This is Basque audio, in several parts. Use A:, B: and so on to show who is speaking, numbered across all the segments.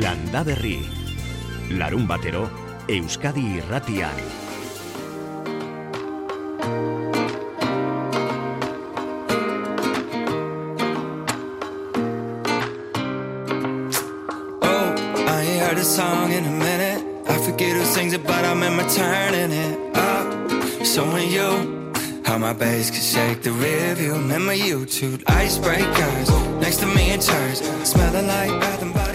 A: Landa Berri. Larun batero, Euskadi irratian.
B: Oh, I ain't heard a song in a minute. I forget who sings it, but I remember turning it up. Showing you how my bass can shake the rearview. Remember you two icebreakers next to me in church, smelling like Bath and Body.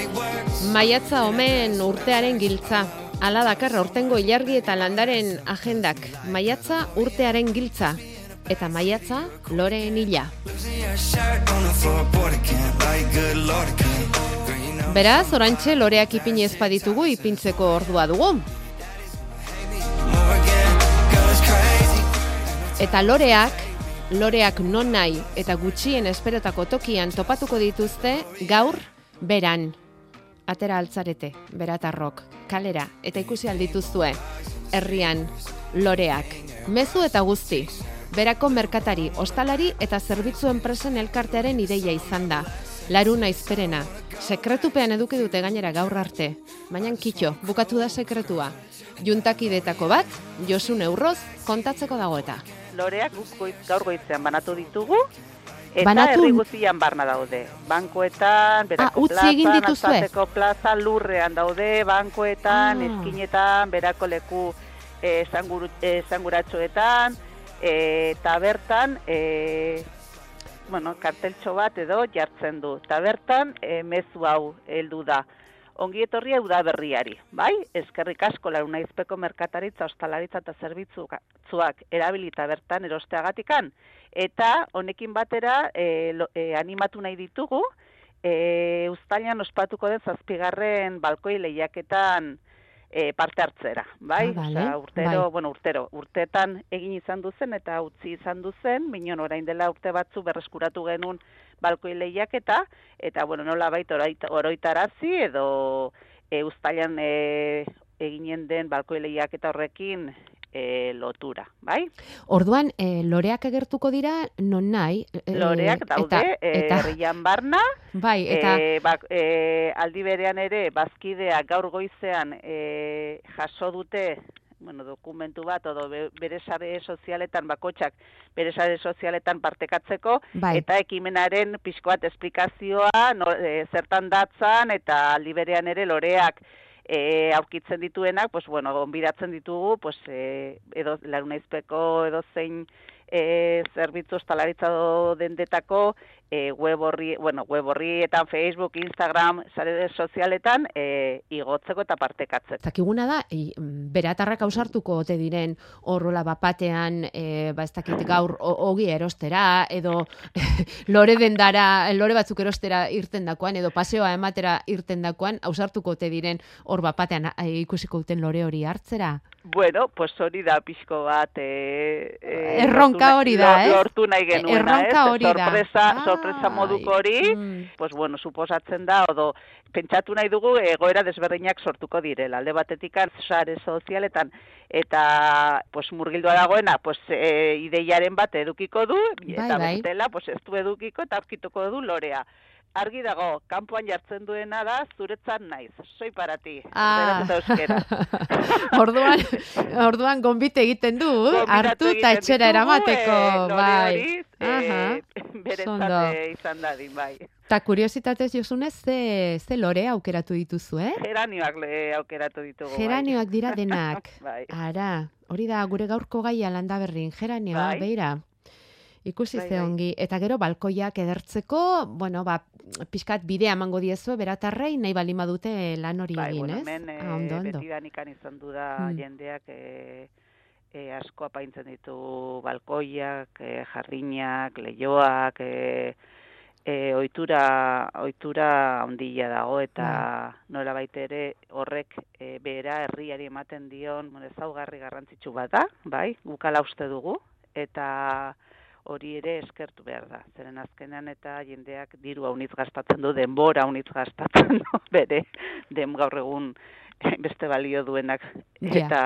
C: Maiatza omen urtearen giltza. Hala dakar aurtengo ilargi eta landaren agendak. Maiatza urtearen giltza. Eta maiatza loreen
B: know
C: Beraz, orantxe loreak ipini ez baditugu ipintzeko ordua dugu. Eta loreak, loreak non nahi eta gutxien esperotako tokian topatuko dituzte gaur beran. Atera altzarete, beratarrok, kalera eta ikusi aldituzue. Herrian, loreak, mezu eta guzti. Berako merkatari, ostalari eta zerbitzu enpresen elkartearen ideia izan da. Laruna izperena. Sekretupean eduki dute gainera gaur arte. Baina kitxo, bukatu da sekretua. Juntakidetako bat, Josun Eurroz, kontatzeko dago eta.
D: loreak guk gaur goizean banatu ditugu, eta
C: Banatu?
D: herri guztian barna daude. Bankoetan, berako
C: utzi egin
D: plazan? Alsateko plaza, lurrean daude, bankoetan,
C: Ah.
D: eskinetan, berako leku eh, esanguru, eh, esanguratxoetan, eh, eta bertan, eh, bueno, karteltxo bat edo jartzen du. Eta bertan, eh, mezu hau heldu da. Ongi etorria udaberriari, bai? Eskerrik asko laruna izpeko merkataritza, ostalaritza eta zerbitzuak erabilita bertan erosteagatikan. Eta honekin batera e, lo, e, animatu nahi ditugu, e, ustailan ospatuko den zazpigarren balkoi lehiaketan e, parte hartzera, bai?
C: Ah, vale,
D: Osea, urtero,
C: bai.
D: bueno, urtero, urtetan egin izan duzen eta utzi izan duzen, minon orain dela urte batzu berreskuratu genuen balkoi lehiaketa, eta, bueno, nola baita oroitarazi edo e, ustailan e, eginen den balkoi lehiaketa horrekin e, lotura, bai?
C: Orduan, e, loreak agertuko dira non nahi. e,
D: Loreak daude,
C: eta,
D: e,
C: eta,
D: barna,
C: bai, eta,
D: e, bak, e, aldi berean ere, bazkidea gaur goizean e, jaso dute, bueno, dokumentu bat, odo be- bere sare sozialetan, bakotxak, bere sare sozialetan partekatzeko,
C: bai,
D: eta ekimenaren pixkoat esplikazioa, no, e, zertan datzan, eta aldi berean ere loreak e, aurkitzen dituenak, pues, bueno, gonbidatzen ditugu, pues, e, edo, larunaizpeko edo zein e, zerbitzu ostalaritza dendetako e, web horri, bueno, web horrietan, Facebook, Instagram, sare sozialetan e, igotzeko eta partekatzeko.
C: Zakiguna da, mm, beratarrak ausartuko ote diren horrola bapatean, e, ba ez dakit gaur ogi erostera, edo lore dendara, lore batzuk erostera irten dakoan, edo paseoa ematera irten dakoan, ausartuko ote diren hor bapatean a- ikusiko duten lore hori hartzera.
D: Bueno, pues hori da pixko bat... E, e,
C: Erronka hori da, ez?
D: Lortu nahi genuena,
C: Erronka
D: ez?
C: hori da.
D: sorpresa,
C: Ai,
D: sorpresa moduko hori,
C: mm.
D: pues bueno, suposatzen da, odo, pentsatu nahi dugu egoera desberdinak sortuko direla. Alde batetik sare sozialetan eta pues murgildua dagoena, pues e, ideiaren bat edukiko du, eta
C: bai.
D: bestela, pues ez du edukiko eta aurkituko du lorea. Argi dago, kanpoan jartzen duena da, zuretzan naiz, soi para ti,
C: Ah. orduan, orduan gonbite egiten du, hartu eta etxera eramateko,
D: eh, lore
C: bai.
D: eh,
C: ondo.
D: berentzat eh, izan dadin, bai.
C: Ta kuriositatez josunez, ze, ze lore aukeratu dituzu, eh?
D: Geranioak le aukeratu ditugu,
C: Geranioak dira denak.
D: bai.
C: Ara, hori da gure gaurko gaia landa berrin, geranioa,
D: Bai.
C: beira. Ikusi
D: Bai,
C: ze
D: bai.
C: ongi. Eta gero balkoiak edertzeko, bueno, ba, pixkat bidea emango diezue, beratarrei nahi balin badute lan hori
D: Bai,
C: egin,
D: bueno,
C: ez?
D: hemen eh,
C: Ah, ondo, ondo.
D: betidanik izan du da
C: Mm.
D: jendeak eh, eh, asko apaintzen ditu balkoiak, eh, jarrinak, leioak, eh, eh, ohitura ohitura handia dago eta
C: Bai.
D: nola ere horrek eh, bera herriari ematen dion bueno, ezaugarri garrantzitsu bat da, bai, gukala uste dugu eta hori ere eskertu behar da. Zeren azkenean eta jendeak diru haunitz gastatzen du, denbora haunitz gastatzen du, bere dem gaur egun beste balio duenak
C: Ja.
D: eta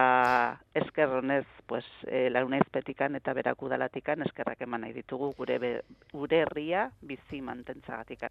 D: esker honez pues eh, larunaizpetikan eta berakudalatikan eskerrak eman nahi ditugu gure be- gure herria bizi mantentzagatik.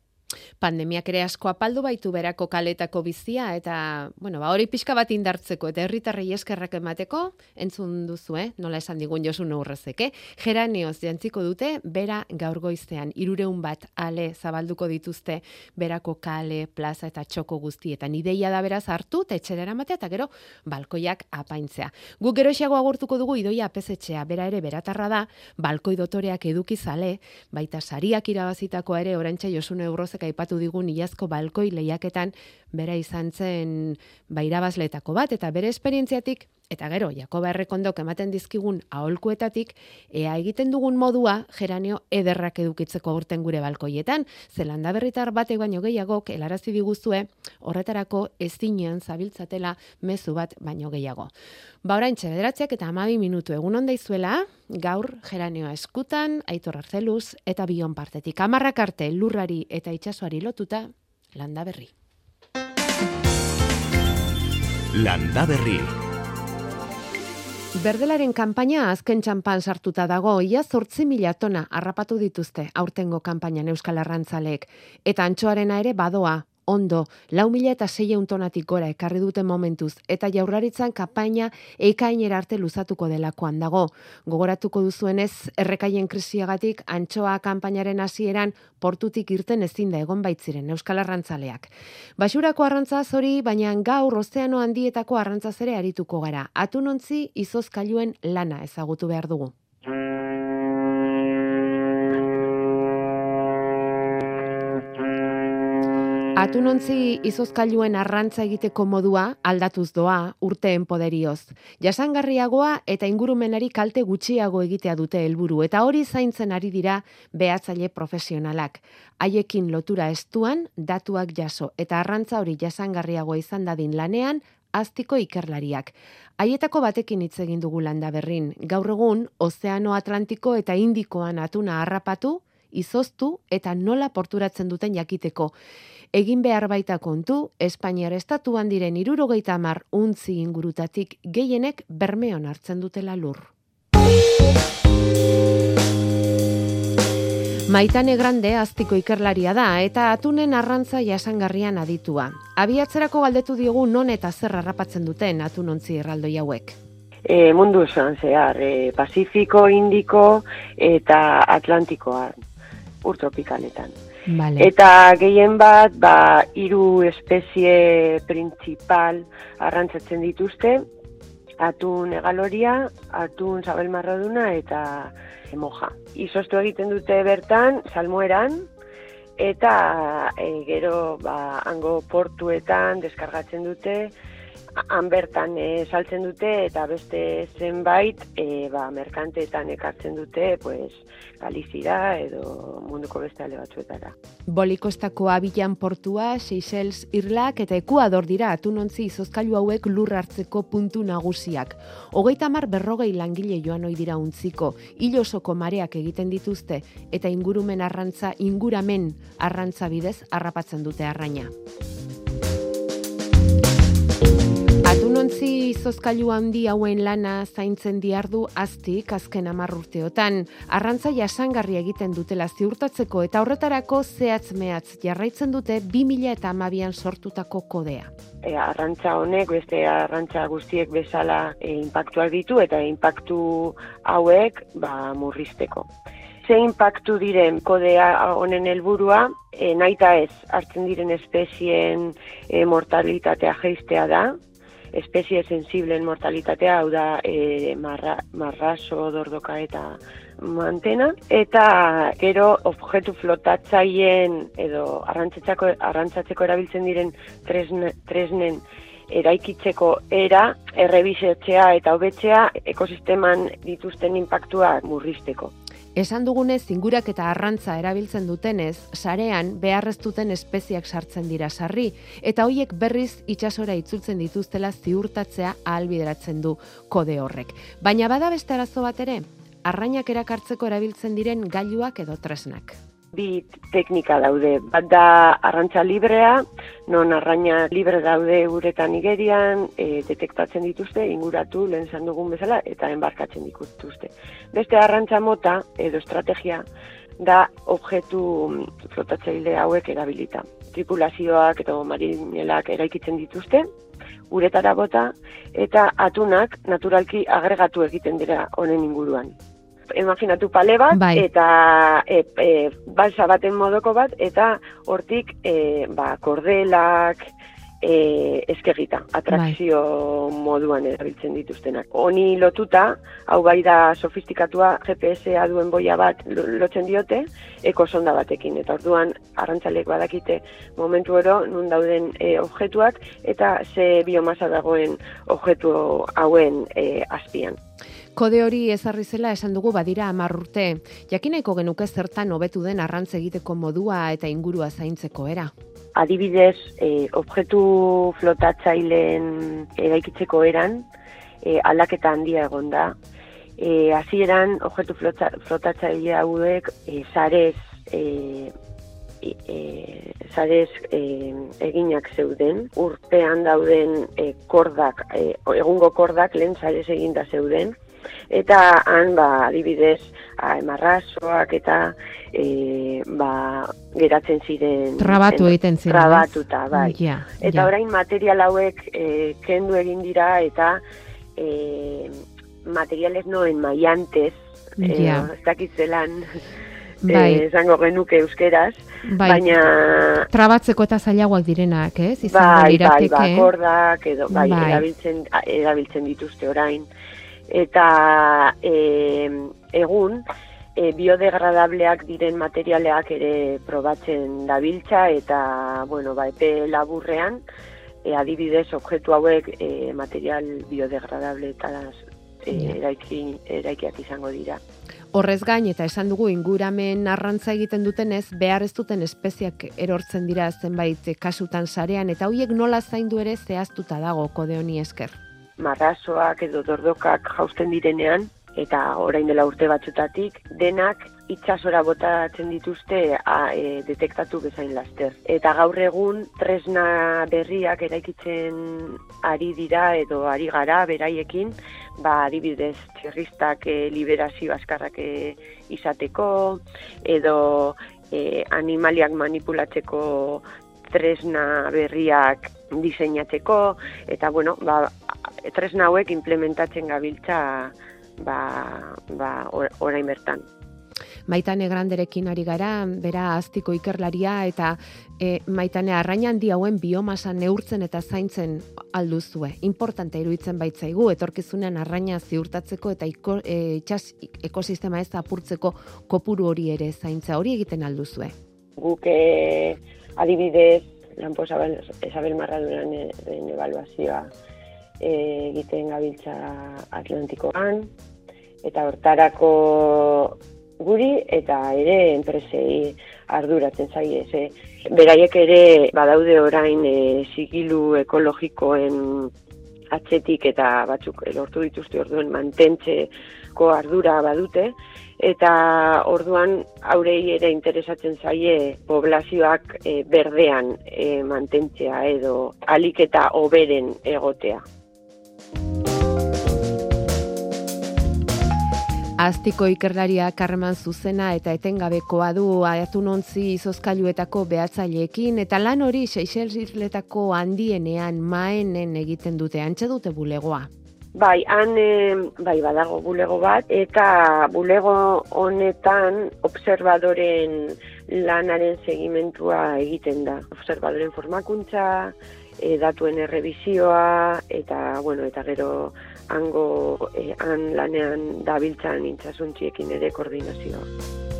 C: Pandemiak ere asko apaldu baitu berako kaletako bizia eta, bueno, ba hori pixka bat indartzeko eta herritarrei eskerrak emateko, entzun duzu, eh? Nola esan digun Josu Neurrezek, eh? Geranioz jantziko dute bera gaur goizean 300 bat ale zabalduko dituzte berako kale, plaza eta txoko guztietan. Ideia da beraz hartu eta etxera eramatea eta gero balkoiak apaintzea. Guk gero agurtuko dugu idoia apesetxea, bera ere beratarra da, balkoi dotoreak eduki zale, baita sariak irabazitako ere orantxa Josune Eurrozek aipatu digun iazko balkoi lehiaketan bera izan zen bairabazletako bat, eta bere esperientziatik Eta gero, Jakoba errekondok ematen dizkigun aholkuetatik, ea egiten dugun modua geranio ederrak edukitzeko urten gure balkoietan, zelanda berritar batek baino gehiagok helarazi diguzue horretarako ezinean zabiltzatela mezu bat baino gehiago. Ba orain bederatziak eta amabi minutu egun onda izuela, gaur geranioa eskutan, aitor arzeluz eta bion partetik. Amarrak arte lurrari eta itsasoari lotuta, landa berri.
A: Landa berri.
C: Berdelaren kanpaina azken txampan sartuta dago, ia zortzi mila tona harrapatu dituzte aurtengo kanpainan Euskal Arrantzalek, eta antxoarena ere badoa, ondo, lau mila eta zei tonatik gora ekarri dute momentuz, eta jaurlaritzan kapaina ekainera arte luzatuko delakoan dago. Gogoratuko duzuenez, errekaien krisiagatik antxoa kanpainaren hasieran portutik irten ezin da egon baitziren Euskal Arrantzaleak. Basurako arrantza hori, baina gaur ozeano handietako arrantzaz ere arituko gara. Atunontzi izozkailuen lana ezagutu behar dugu. Atunontzi izozkailuen arrantza egiteko modua aldatuz doa urteen poderioz. Jasangarriagoa eta ingurumenari kalte gutxiago egitea dute helburu eta hori zaintzen ari dira behatzaile profesionalak. Haiekin lotura estuan datuak jaso eta arrantza hori jasangarriagoa izan dadin lanean aztiko ikerlariak. Haietako batekin hitz egin dugu landa berrin. Gaur egun, Ozeano Atlantiko eta Indikoan atuna harrapatu, izoztu eta nola porturatzen duten jakiteko. Egin behar baita kontu, Espainiar estatuan diren irurogeita mar untzi ingurutatik gehienek bermeon hartzen dutela lur. Maitane Grande aztiko ikerlaria da eta atunen arrantza jasangarrian aditua. Abiatzerako galdetu diogu non eta zer harrapatzen duten atunontzi erraldoi hauek.
E: E, mundu esan zehar, e, Pasifiko, Indiko eta Atlantikoa urtropikaletan.
C: Vale.
E: Eta gehien bat, ba, iru espezie principal arrantzatzen dituzte, atun egaloria, atun zabel marraduna eta moja. Izostu egiten dute bertan, salmueran, eta e, gero ba, hango portuetan deskargatzen dute, han bertan e, saltzen dute eta beste zenbait e, ba, merkanteetan ekartzen dute pues, Galizira edo munduko beste ale batzuetara.
C: Bolikostako abilan portua, Seychelles, Irlak eta Ekuador dira atunontzi izozkailu hauek lur hartzeko puntu nagusiak. Hogeita mar berrogei langile joan ohi dira untziko, hilosoko mareak egiten dituzte eta ingurumen arrantza inguramen arrantza bidez harrapatzen dute arraina. Izozkailu handi hauen lana zaintzen diardu aztik azken hamar urteotan. Arrantza jasangarri egiten dutela ziurtatzeko eta horretarako zehatz mehatz jarraitzen dute 2000 eta amabian sortutako kodea.
E: E, arrantza honek, beste arrantza guztiek bezala e, impactuak ditu eta impactu hauek ba, murrizteko. Ze impactu diren kodea honen helburua, e, naita ez hartzen diren espezien e, mortalitatea geistea da, espezie sensiblen mortalitatea, hau da e, marra, marraso, dordoka eta mantena, eta gero objektu flotatzaien edo arrantzatzeko, arrantzatzeko erabiltzen diren tresne, tresnen eraikitzeko era, errebizetzea eta hobetzea ekosisteman dituzten impactua murrizteko.
C: Esan dugunez, zingurak eta arrantza erabiltzen dutenez, sarean beharrez duten espeziak sartzen dira sarri, eta hoiek berriz itsasora itzultzen dituztela ziurtatzea ahalbideratzen du kode horrek. Baina bada beste arazo bat ere, arrainak erakartzeko erabiltzen diren gailuak edo tresnak
E: bi teknika daude. Bat da arrantza librea, non arraina libre daude uretan igerian, e, detektatzen dituzte, inguratu, lehen zan dugun bezala, eta enbarkatzen dituzte. Beste arrantza mota, edo estrategia, da objektu flotatzaile hauek erabilita. Tripulazioak eta marinelak eraikitzen dituzte, uretara bota, eta atunak naturalki agregatu egiten dira honen inguruan. Imaginatu pale bat,
C: Bai.
E: eta e, e, balsa baten modoko bat, eta hortik e, ba, kordelak, e, eskegita, atrakzio moduan erabiltzen dituztenak. Honi lotuta, hau bai da sofistikatua GPS-a duen boia bat lo- lotzen diote, ekosonda batekin. Eta orduan, arrantzalek badakite momentu oro, nun dauden e, objektuak, eta ze biomasa dagoen objektu hauen e, azpian.
C: Kode hori ezarri zela esan dugu badira hamar urte. Jakineko genuke zertan hobetu den arrantz egiteko modua eta ingurua zaintzeko era.
E: adibidez, e, objektu flotatzaileen eraikitzeko eran, e, aldaketa handia egon da. E, hasieran objektu flota, flotatzaile hauek e, sarez e, e, e, sarez e, eginak zeuden, urtean dauden e, kordak, e, egungo kordak lehen sarez eginda zeuden, eta han, ba, adibidez, a, marrazoak eta e, ba, geratzen ziren...
C: Trabatu egiten ziren.
E: Trabatuta, bai.
C: Ja,
E: Eta
C: ja.
E: orain material hauek e, kendu egin dira eta e, materiales noen maiantes, e,
C: Ja.
E: ez dakit zelan
C: Bai.
E: e, esango genuke euskeraz,
C: Bai.
E: baina
C: Trabatzeko eta zailagoak direnak, ez? Izango
E: bai, bai,
C: lirateke.
E: bakordak edo bai,
C: Bai.
E: erabiltzen erabiltzen dituzte orain eta e, egun e, biodegradableak diren materialeak ere probatzen dabiltza eta bueno, ba, epe laburrean e, adibidez objektu hauek e, material biodegradable eta e,
C: Ja.
E: eraiki, eraikiak izango dira.
C: Horrez gain eta esan dugu inguramen arrantza egiten dutenez behar ez duten espeziak erortzen dira zenbait kasutan sarean eta hoiek nola zaindu ere zehaztuta dago kode honi esker.
E: Marrazoak edo dordokak jausten direnean, eta orain dela urte batzutatik, denak itsasora botatzen dituzte a, e, detektatu bezain laster. Eta gaur egun tresna berriak eraikitzen ari dira edo ari gara beraiekin, ba adibidez txerristak e, liberazio askarrak e, izateko edo e, animaliak manipulatzeko tresna berriak diseinatzeko eta bueno, ba, tresna hauek implementatzen gabiltza ba, ba, or- orain bertan.
C: Maitane Granderekin ari gara, bera aztiko ikerlaria eta e, Maitane arraina handi hauen biomasa neurtzen eta zaintzen alduzue. Importante iruditzen baitzaigu etorkizunean arraina ziurtatzeko eta iko, e, itxas ekosistema ez apurtzeko kopuru hori ere zaintza hori egiten alduzue.
E: Guk eh, adibidez, Lanpo Isabel, Marraduraren evaluazioa eh, egiten gabiltza Atlantikoan, eta hortarako guri eta ere enpresei arduratzen zaie. Ze, beraiek ere badaude orain e, sigilu ekologikoen atzetik eta batzuk lortu dituzte orduen mantentzeko ardura badute eta orduan aurei ere interesatzen zaie poblazioak e, berdean e, mantentzea edo alik eta oberen egotea.
C: Aztiko ikerlaria karreman zuzena eta etengabekoa du atunontzi izozkailuetako behatzaileekin eta lan hori Seychellesletako handienean maenen egiten dute antxe dute bulegoa.
E: Bai, han bai badago bulego bat eta bulego honetan observadoren lanaren segimentua egiten da. Observadoren formakuntza, e, datuen errebizioa eta bueno, eta gero hango eh, han lanean dabiltzan intsasuntziekin ere koordinazioa.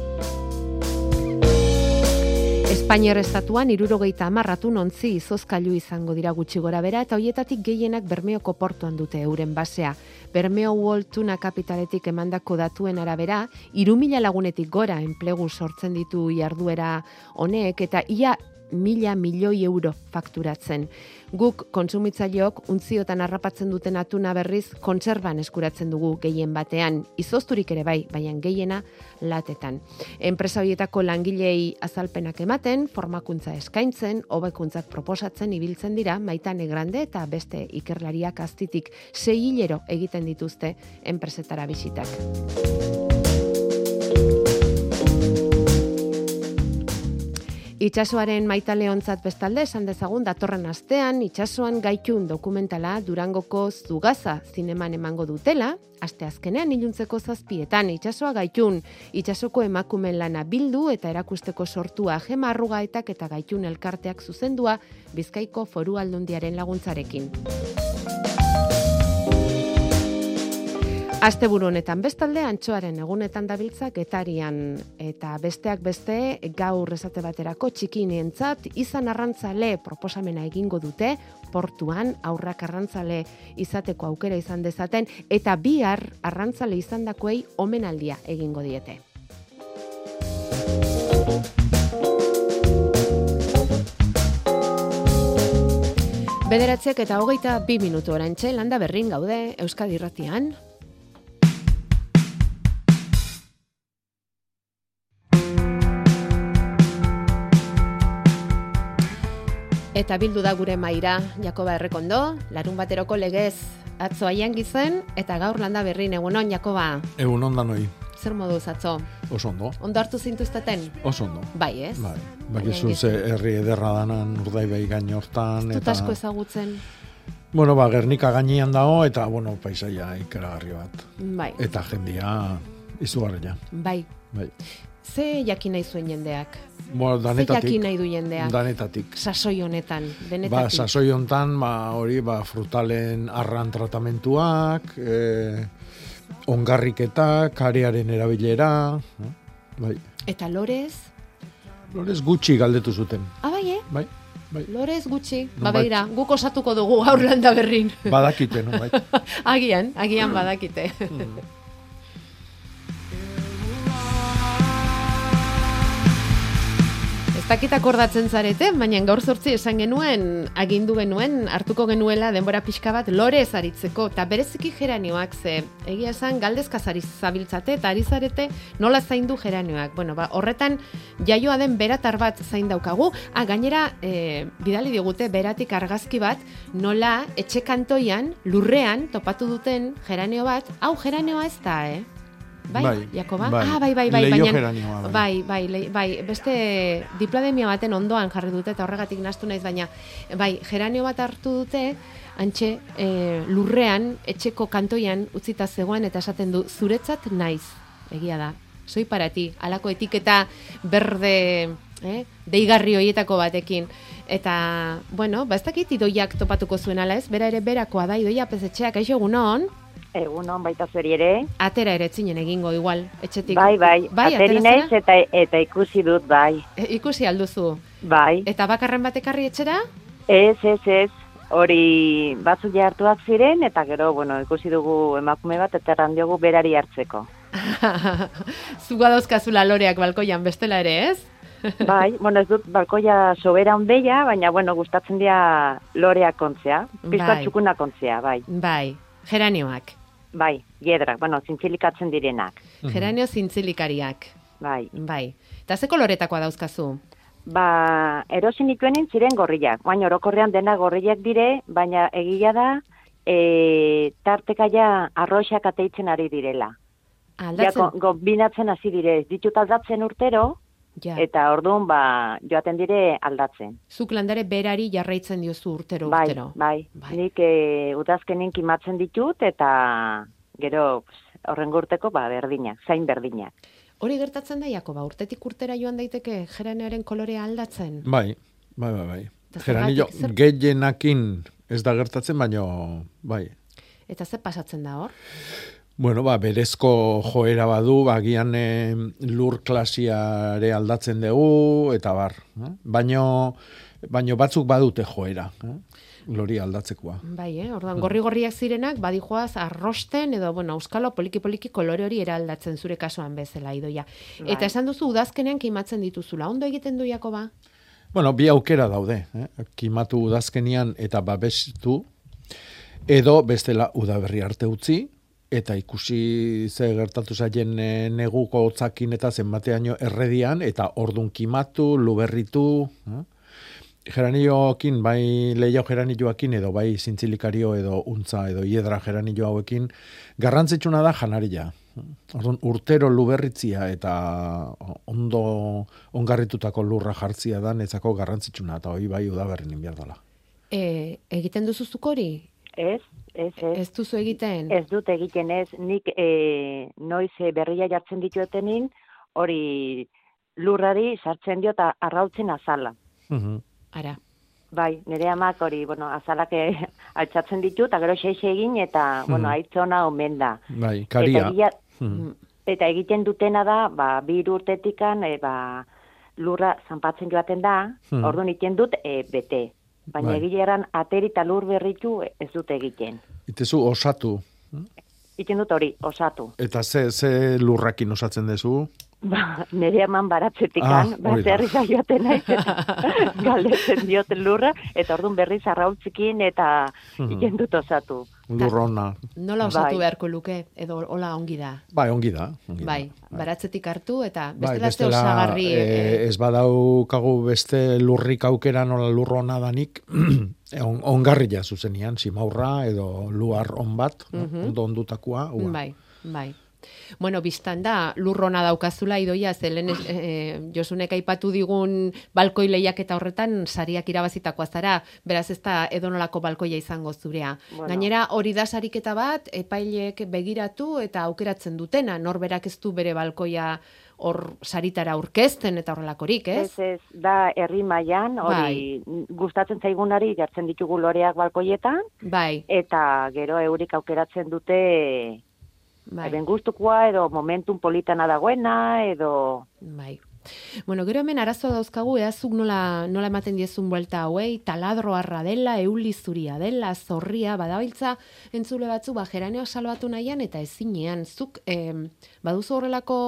C: Espainiar estatuan irurogeita amarratu nontzi izozkailu izango dira gutxi gora bera eta hoietatik gehienak Bermeoko portuan dute euren basea. Bermeo World Tuna kapitaletik emandako datuen arabera, irumila lagunetik gora enplegu sortzen ditu jarduera honek eta ia mila milioi euro fakturatzen. Guk kontsumitzaileok untziotan harrapatzen duten atuna berriz kontserban eskuratzen dugu gehien batean, izozturik ere bai, baina gehiena latetan. Enpresa horietako langilei azalpenak ematen, formakuntza eskaintzen, hobekuntzak proposatzen ibiltzen dira, maitane grande eta beste ikerlariak aztitik sei hilero egiten dituzte enpresetara bisitak. Itxasoaren maitaleontzat bestalde esan dezagun datorren astean itxasoan gaitun dokumentala Durangoko Zugaza zineman emango dutela, aste azkenean iluntzeko zazpietan itxasoa gaitun, itxasoko emakumen lana bildu eta erakusteko sortua gema arrugaetak eta gaitun elkarteak zuzendua Bizkaiko foru aldundiaren laguntzarekin. Asteburu honetan bestalde antxoaren egunetan dabiltza getarian eta besteak beste gaur esate baterako txikinientzat izan arrantzale proposamena egingo dute portuan aurrak arrantzale izateko aukera izan dezaten eta bihar arrantzale izandakoei omenaldia egingo diete. Bederatziak eta hogeita bi minutu orantxe landa berrin gaude Euskadi Irratian. Eta bildu da gure maira, Jakoba Errekondo, larun bateroko legez atzo aian gizen, eta gaur landa berrin egunon, Jakoba.
F: Egun ondan hoi.
C: Zer modu zatzo?
F: Oso ondo.
C: Ondo hartu zintuzteten?
F: Oso ondo.
C: Bai, ez?
F: Bai. Bakizu ze herri ederra danan urdai bai gain hortan.
C: Eta... asko ezagutzen?
F: Bueno, ba, Gernika gainean dago, eta, bueno, paisaia ikaragarri bat.
C: Bai.
F: Eta jendia izugarria.
C: Bai.
F: Bai.
C: Ze jakin nahi zuen jendeak?
F: Bo, danetatik.
C: Ze jakin nahi du jendeak?
F: Danetatik.
C: Sasoi honetan, benetatik.
F: Ba, sasoi honetan, ba, hori, ba, frutalen arran tratamentuak, e, ongarriketak, karearen erabilera, eh? bai.
C: Eta lorez?
F: Lorez gutxi galdetu zuten.
C: Ah, bai, eh?
F: Bai. Bai.
C: Lorez gutxi,
F: No,
C: ba beira, guk osatuko dugu gaur landa berrin.
F: Badakite, no, bai.
C: agian, agian badakite. Dakit akordatzen zarete, baina gaur sortzi esan genuen, agindu genuen, hartuko genuela denbora pixka bat lore ezaritzeko, eta bereziki geranioak ze, egia esan galdezkaz ari zabiltzate, eta ari zarete nola zaindu geranioak. Bueno, ba, horretan jaioa den beratar bat zain daukagu, ah, gainera, e, bidali digute beratik argazki bat, nola etxe kantoian, lurrean, topatu duten geranio bat, hau geranioa ez da, eh? Bai,
F: Bai,
C: Jakoba?
F: bai.
C: Ah, bai, bai, bai.
F: Leiho
C: baina-
F: bai.
C: bai, bai, le- bai, beste diplademia baten ondoan jarri dute eta horregatik nastu naiz, baina bai, geranio bat hartu dute, antxe e, lurrean, etxeko kantoian utzita zegoen eta esaten du, zuretzat naiz, egia da, soy para ti, alako etiketa berde, eh, deigarri hoietako batekin. Eta, bueno, ba ez dakit idoiak topatuko zuen ala ez, bera ere berakoa da, idoia pezetxeak, aixo egunon,
G: Egunon baita zeri ere.
C: atera ere etzinen egingo igual, etxetik.
G: Bai, bai,
C: Bai,
G: ateri naiz eta eta ikusi dut bai.
C: E, ikusi alduzu.
G: Bai.
C: Eta bakarren batekarri etxera?
G: Ez, ez, ez. Hori batzuk ja hartuak ziren eta gero, bueno, ikusi dugu emakume bat eta erran diogu berari hartzeko.
C: Zuga dauzkazula loreak balkoian bestela ere, ez?
G: Bai, bueno, ez dut balkoia sobera ondeia, baina bueno, gustatzen dira loreak kontzea. Pizka
C: Bai.
G: txukuna kontzea, bai.
C: Bai, geranioak.
G: Bai, giedrak, bueno, zintzilikatzen direnak.
C: Geranio zintzilikariak.
G: Bai.
C: Bai. Eta ze koloretakoa dauzkazu?
G: Ba, erosi nituen ziren gorriak. Baina orokorrean dena gorriak dire, baina egia da, e, tarteka ja arroxak ateitzen ari direla. Ja,
C: Aldatzen?
G: ko- kombinatzen hasi dire, ditut aldatzen urtero,
C: Ja.
G: eta orduan ba, joaten dire aldatzen.
C: Zuk landare berari jarraitzen diozu urtero
G: bai,
C: urtero.
G: bai,
C: Bai.
G: Nik e, udazkenin kimatzen ditut, eta gero pues, horren urteko ba, berdinak, zain berdinak.
C: Hori gertatzen da, Jakoba, urtetik urtera joan daiteke geranioaren kolorea aldatzen?
F: Bai, bai, bai, bai. Geranillo
C: zer-
F: gehienakin ez da gertatzen, baino, bai.
C: Eta ze pasatzen da hor?
F: Bueno, ba, berezko joera badu, ba, gian eh, lur klasiare aldatzen dugu, eta bar. Eh? Baino, baino batzuk badute joera, eh? lori aldatzekoa.
C: Bai, eh? Orduan, gorri-gorriak zirenak, badijoaz arrosten, edo, bueno, euskalo poliki-poliki kolore hori eraldatzen zure kasuan bezala, idoia.
G: Bai.
C: Eta esan duzu, udazkenean kimatzen dituzula. Ondo egiten du, Jakoba?
F: Bueno, bi aukera daude, eh? kimatu udazkenian eta babestu, edo bestela udaberri arte utzi, eta ikusi ze gertatu zaien eh, neguko hotzakin eta zenbateaino erredian, eta ordun kimatu, luberritu, eh? geranioekin, bai lehiau geranioekin, edo bai zintzilikario, edo untza, edo hiedra geranio hauekin, garrantzitsuna da janaria. Orduan, urtero luberritzia eta ondo ongarritutako lurra jartzia da netzako garrantzitsuna, eta hori bai udaberrin inbiar dela.
C: E, egiten duzuzuk hori?
G: Ez, ez, ez.
C: Ez duzu egiten?
G: Ez dut egiten ez, nik e, noiz e, berria jartzen dituetenin, hori lurrari sartzen dio eta arrautzen azala.
F: Mhm.
C: Ara.
G: Bai, nire amak hori, bueno, azalak eh, altxatzen ditu, eta gero xeixe egin, eta, bueno, aitzona omen da.
F: Bai, karia.
G: Eta, egia-
F: Mhm.
G: eta egiten dutena da, ba, bi urtetikan, e, ba, lurra zanpatzen joaten da,
F: Hmm.
G: orduan egiten dut e, bete. Baina
F: Bai.
G: egileran ateri eta lur berritu ez dut egiten.
F: Itezu osatu.
G: Egiten dut hori, osatu.
F: Eta ze, ze lurrakin osatzen dezu?
G: Ba, nire eman baratzetikan,
F: Ah,
G: berriz joaten naiz, galdetzen diot lurra, eta orduan berriz arrautzikin eta
F: Mhm.
G: egiten dut osatu.
F: Lurrona.
C: Nola osatu
G: Bai.
C: beharko luke, edo hola ongi da?
F: Bai, ongi da. Ongi da.
C: Bai, baratzetik hartu eta
F: Bai,
C: bestela ze osagarri.
F: eh,
C: eh,
F: ez badaukagu beste lurrik aukera nola lurrona danik, on, ongarria zuzenian, simaurra edo luar on bat,
C: Mhm.
F: ondo ondutakoa. ua.
C: Bai, bai. Bueno, biztan da, lurrona daukazula idoia, ze lehen eh, Josunek aipatu digun balkoi lehiak eta horretan sariak irabazitakoa zara, beraz ez da edonolako balkoia izango zurea.
G: Bueno.
C: Gainera, hori da sariketa bat, epailek begiratu eta aukeratzen dutena, norberak ez du bere balkoia hor saritara aurkezten eta horrelakorik, ez?
G: Ez, ez, da herri mailan hori gustatzen zaigunari jartzen ditugu loreak balkoietan,
C: Bai,
G: eta gero eurik aukeratzen dute
C: bai.
G: Eben gustukoa edo momentum politana dagoena edo
C: Bai. Bueno, gero hemen arazoa dauzkagu, eazuk nola, nola ematen diezun buelta hauei, taladro arra dela, euli zuria dela, zorria, badabiltza, entzule batzu, ba, geraneo salbatu nahian, eta ezinean, zuk, em, baduzu horrelako,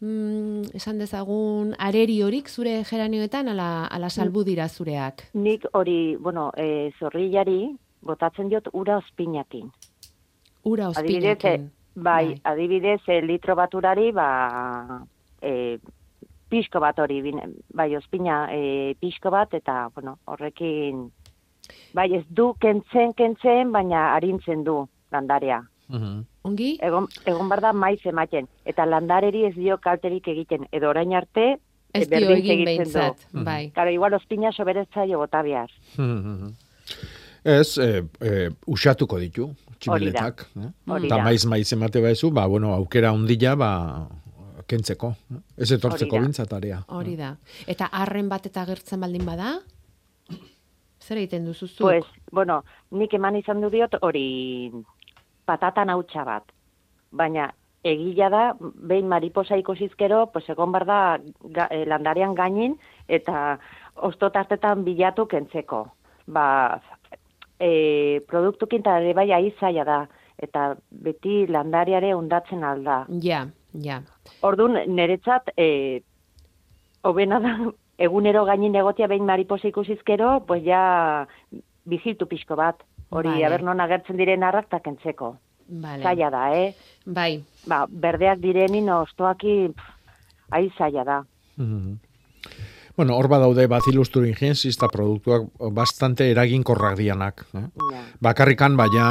C: mm, esan dezagun, areri horik zure geraneoetan, ala, ala salbu dira zureak.
G: nik hori, bueno, e, zorrillari botatzen diot ura ospinakin.
C: Ura
G: Adibidez,
C: ospinaken.
G: e, bai, adibidez, e, litro bat urari, ba, e, pixko bat hori, bai, ospina e, pixko bat, eta, bueno, horrekin, bai, ez du kentzen, kentzen, baina arintzen du landarea.
F: Mhm.
C: Ongi?
G: Egon, egon bar da maiz ematen, eta landareri ez dio kalterik egiten, edo orain arte,
C: Ez dio egin behintzat,
G: du.
C: bai.
G: Karo, igual ospina soberetzaio bota behar.
F: Mhm. Ez, e, e, usatuko ditu, tximeletak. eh?
G: Hori
F: Eta
G: da.
F: maiz maiz emate baizu, ba, bueno, aukera ondila, ba, kentzeko. eh? Ez etortzeko bintzatarea.
C: Hori da. Eta harren bat eta agertzen baldin bada? Zer egiten duzu zuk?
G: Pues, bueno, nik eman izan du diot hori patatan hautsa bat. Baina egila da, behin mariposa ikusizkero, pues egon bar da ga, eh, landarean gainin, eta ostotartetan bilatu kentzeko. Ba, e, produktukin eta ere bai aizaia da, eta beti landariare ondatzen alda.
C: Ja, ja.
G: Orduan, niretzat, e, hobena da, egunero gainin egotia behin mariposa ikusizkero, pues ja bizitu pixko bat. Hori,
C: Vale.
G: aber non agertzen diren arrak ta kentzeko.
C: Vale.
G: Zaila da, eh?
C: Bai,
G: Ba, berdeak direnin ostoaki, pff, ai zaila da.
F: Mhm. Bueno, hor badaude Bacillus thuringiensis eta produktuak bastante eraginkorrak dianak. Eh?
G: Ja.
F: Bakarrikan, baina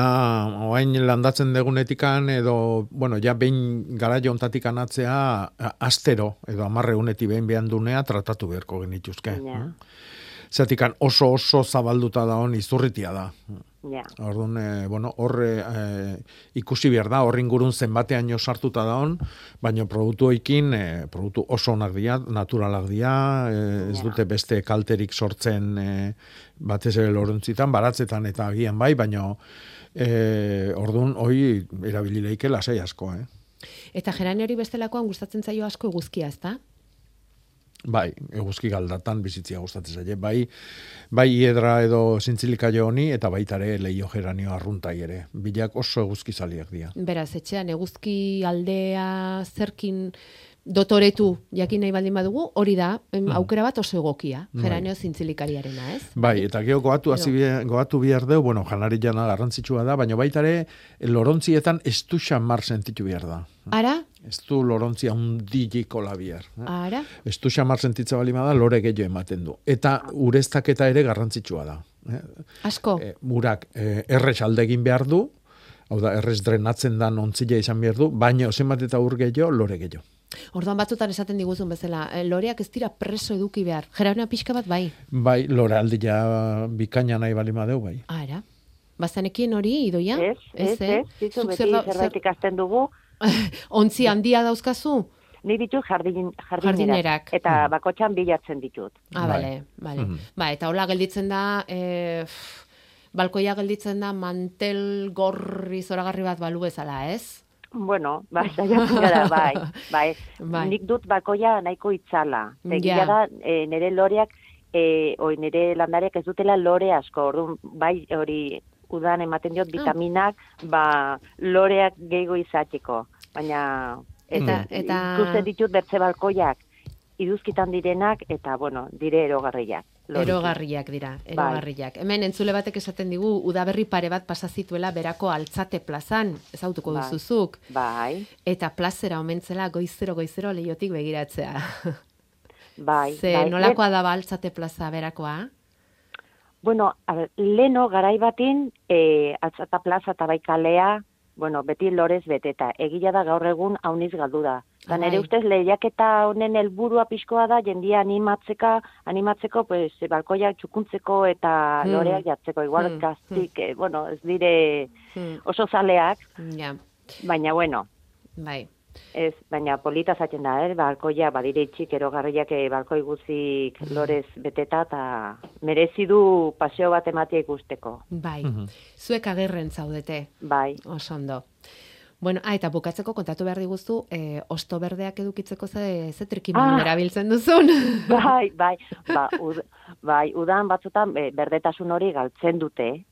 F: oain landatzen degunetikan edo, bueno, ja behin gara jontatikan atzea a- astero edo amarre uneti behin behan dunea tratatu beharko genituzke.
G: Ja.
F: eh? Zatikan oso oso zabalduta da hon izurritia da.
G: Ja.
F: Orduan, e, bueno, horre e, ikusi behar da, horri ingurun zenbateaino sartuta da hon, baina produktu ekin, e, produktu oso onak dira, naturalak dira, e, ez
G: Ja.
F: dute beste kalterik sortzen e, batez ere lorontzitan, baratzetan eta agian bai, baina e, orduan, hoi erabilileike lasai asko, eh?
C: eta gerane hori bestelakoan gustatzen zaio asko eguzkia, ezta?
F: Bai, eguzki galdatan bizitzia gustatzen zaie. Bai, bai hiedra edo zintzilikaio honi eta baita ere leio geranio arruntai ere. Bilak oso eguzki zaliak dira.
C: Beraz, etxean eguzki aldea zerkin dotoretu jakin nahi baldin badugu, hori da, em, aukera bat oso egokia,
F: Bai.
C: geraneo zintzilikariarena, ez?
F: Bai, eta geho goatu, hasi bie- goatu bihar deu, bueno, janari jana garrantzitsua da, baina baita ere lorontzietan ez du xamar sentitu behar da.
C: Ara,
F: Ez du lorontzia undilliko labiar. Eh?
C: ara,
F: Ez du xamar sentitza bali bada, lore gehiago ematen du. Eta ureztaketa ere garrantzitsua da. Eh?
C: asko.
F: e, murak e, errex alde egin behar du, Hau da, errez drenatzen dan ontzila izan behar du, baina zenbat eta ur gehiago, lore gehiago.
C: Orduan batzutan esaten diguzun bezala, eh, loreak ez dira preso eduki behar. Geranioa pixka bat bai.
F: Bai, lore aldia bikaina nahi bali madeu, bai.
C: Ah, era. Bazanekien hori, idoia?
G: Ez, ez, ez, zizu
C: Zuk
G: beti
C: zer
G: zerbait ikasten dugu,
C: Ontzi handia dauzkazu?
G: ni ditut jardin,
C: Jardinerak.
G: jardinerak, eta bakotxan bilatzen ditut.
C: Ah,
F: Bai.
C: bale, bale.
F: Mhm.
C: Ba, eta hola gelditzen da, e, balkoia gelditzen da mantel gorri zoragarri bat balu bezala, ez?
G: Bueno, bai, saiatzen gara, bai, bai.
C: Bai.
G: Nik dut bakoia nahiko itzala.
C: Ja.
G: Egia da, e, nire loreak, e, oi, nire landareak ez dutela lore asko, orduan, bai, hori, udan ematen diot vitaminak, ba, loreak gehiago izateko. Baina,
C: Eta-
G: eta,
C: eta-
G: ikusten ditut bertze balkoiak, iduzkitan direnak, eta, bueno, dire erogarriak.
C: Erogarriak dira, erogarriak. Hemen entzule batek esaten digu, udaberri pare bat pasa zituela berako altzate plazan, ezautuko
G: Bai.
C: duzuzuk,
G: Bai,
C: eta plazera omentzela goizero goizero lehiotik begiratzea.
G: bai.
C: Ze
G: bai.
C: nolakoa da altzate plaza berakoa?
G: Bueno, a ver, leno garai batin, e, altzata plaza eta bai kalea, bueno, beti lorez beteta. Egia da gaur egun hauniz galdu da. Da nere
C: bai.
G: ustez lehiaketa honen helburua pixkoa da jendia animatzeka, animatzeko, pues, balkoia txukuntzeko eta
C: Hmm.
G: loreak jatzeko. Igual
C: Hmm,
G: gaztik, eh, bueno, ez dire
C: Hmm,
G: oso zaleak,
C: ja,
G: baina bueno,
C: bai.
G: Ez, baina polita zaten da, eh? balkoia badire itxik erogarriak eh, balkoi guzik lorez beteta eta merezi du paseo bat ematea ikusteko.
C: Bai,
F: Mhm.
C: zuek agerren zaudete,
G: Bai,
C: oso ondo. Bueno, ah, eta bukatzeko kontatu behar diguztu, eh, osto berdeak edukitzeko ze, ze trikimailu
G: Ah.
C: erabiltzen duzun.
G: bai, bai, ba, ud, bai, udan batzutan e, berdetasun hori galtzen dute,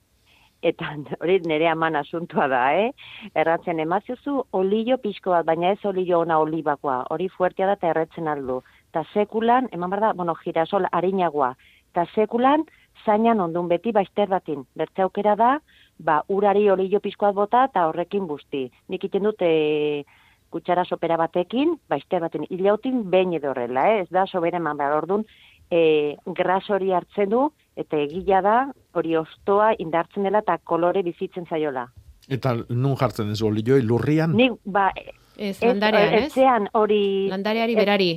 G: eta hori nire aman asuntua da, eh? Erratzen emaziozu olio pixko bat, baina ez olio ona olibakoa, hori fuertea da eta erretzen aldu. Ta sekulan, eman behar da, bueno, girasol harinagoa, eta sekulan zainan ondun beti baizter batin. Bertze aukera da, ba, urari olio pixko bat bota eta horrekin busti. Nik iten dut, e, kutsara sopera batekin, baizter baten, hilautin behin edo horrela, eh? ez da sobera eman behar, orduan, e, gras hori hartzen du, eta egila da, hori ostoa indartzen dela eta kolore bizitzen zaiola.
F: Eta nun jartzen ez olioi lurrian?
G: Nik, ba,
C: Ez, landarean, ez?
G: etxean hori...
C: Landareari berari,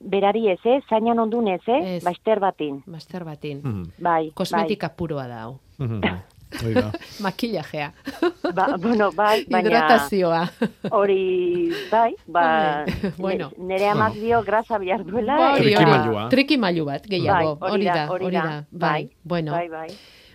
G: Berari ez, eh? Zainan ondun ez, eh?
C: Ez.
G: Baizter batin.
C: master batin.
F: Mhm,
G: Bai,
C: Kosmetika puroa da, hau.
F: Hoi da.
C: Makillajea.
G: bai. Ba, bueno, bai, baina...
C: Hidratazioa.
G: Hori, bai, ba,
C: Bai, bueno.
G: ne- nere amak dio grasa bihar duela.
C: Hori.
F: Trikimailua.
C: Trikimailu bat, gehiago.
G: Bai,
C: hori da, hori da. Bai, bueno.
G: Bai, bai.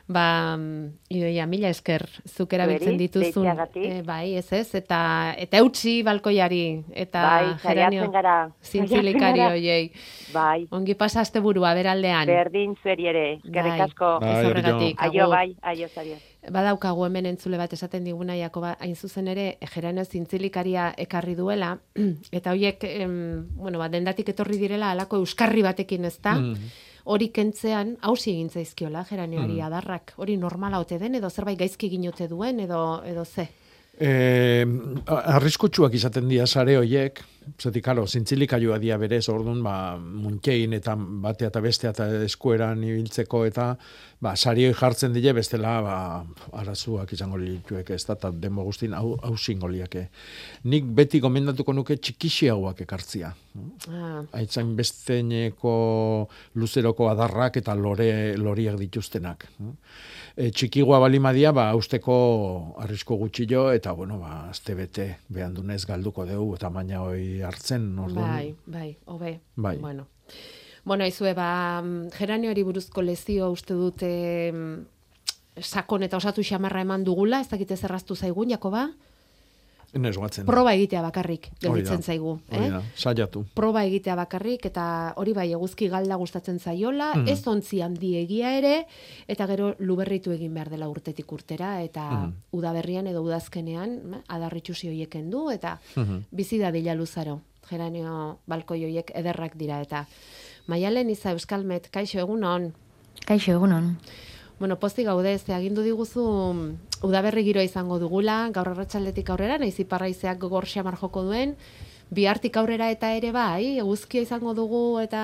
C: Ba, mm, idoia, mila esker, zuk erabiltzen dituzun. eh, bai, ez ez, eta, eta eutxi balkoiari, eta
G: Bai, saiatzen gara.
C: zintzilikari hoiei.
G: Bai,
C: Ongi pasa azte burua, beraldean.
G: berdin zueri ere, eskerrik
C: Bai.
G: asko.
F: Bai,
C: Ez horregatik,
G: Aio, bai, aio, zario.
C: Badaukagu hemen entzule bat esaten diguna Jakoba hain zuzen ere geranio zintzilikaria ekarri duela eta hoiek em, bueno, ba, dendatik etorri direla halako euskarri batekin ez da.
F: Mhm.
C: Hori kentzean hausi egin zaizkiola geranioari
F: Mhm.
C: adarrak. Hori normala ote den edo zerbait gaizki egin ote duen edo edo ze.
F: Eh, arriskutsuak izaten dira sare hoiek, zetik, karo, zintzilikaiua dia berez, orduan, ba, muntxein eta batea eta bestea eta eskueran ibiltzeko eta, ba, sarioi jartzen dile, bestela, ba, arazuak izango lituek ez da, eta demo guztin hau, hau liake. Nik beti gomendatuko nuke txikixiagoak ekartzia.
C: Ah,
F: Aitzan besteneko luzeroko adarrak eta lore, loriak dituztenak. E, txikigoa balimadia, ba, usteko arrisko gutxillo, eta, bueno, ba, azte bete, behan dunez galduko dugu, eta maina hoi hartzen, orduan.
C: bai, bai, hobe.
F: Bai.
C: Bueno. Bueno, aizue, ba, mm, geranioari buruzko lezio uste dute mm, sakon eta osatu xamarra eman dugula, ez dakite zerraztu zaigun, Jakoba?
F: Nez guatzen.
C: Proba egitea bakarrik, gelditzen zaigu.
F: Hori
C: Eh?
F: saiatu.
C: proba egitea bakarrik eta hori bai eguzki galda gustatzen zaiola,
F: Mhm.
C: ez ontzi handi egia ere eta gero luberritu egin behar dela urtetik urtera eta
F: Mhm.
C: udaberrian edo udazkenean adarritxusi hoiek kendu eta
F: Mhm.
C: bizi da dila luzaro. Geranio balkoi hoiek ederrak dira eta Maialen iza Euskalmet, kaixo egunon.
H: Kaixo, egunon.
C: Bueno, pozik gaude, ze agindu diguzu mm, udaberri giroa izango dugula, gaur arratsaldetik aurrera, naiz iparraizeak gogor xamar joko duen, bihartik aurrera eta ere bai, eguzkia izango dugu eta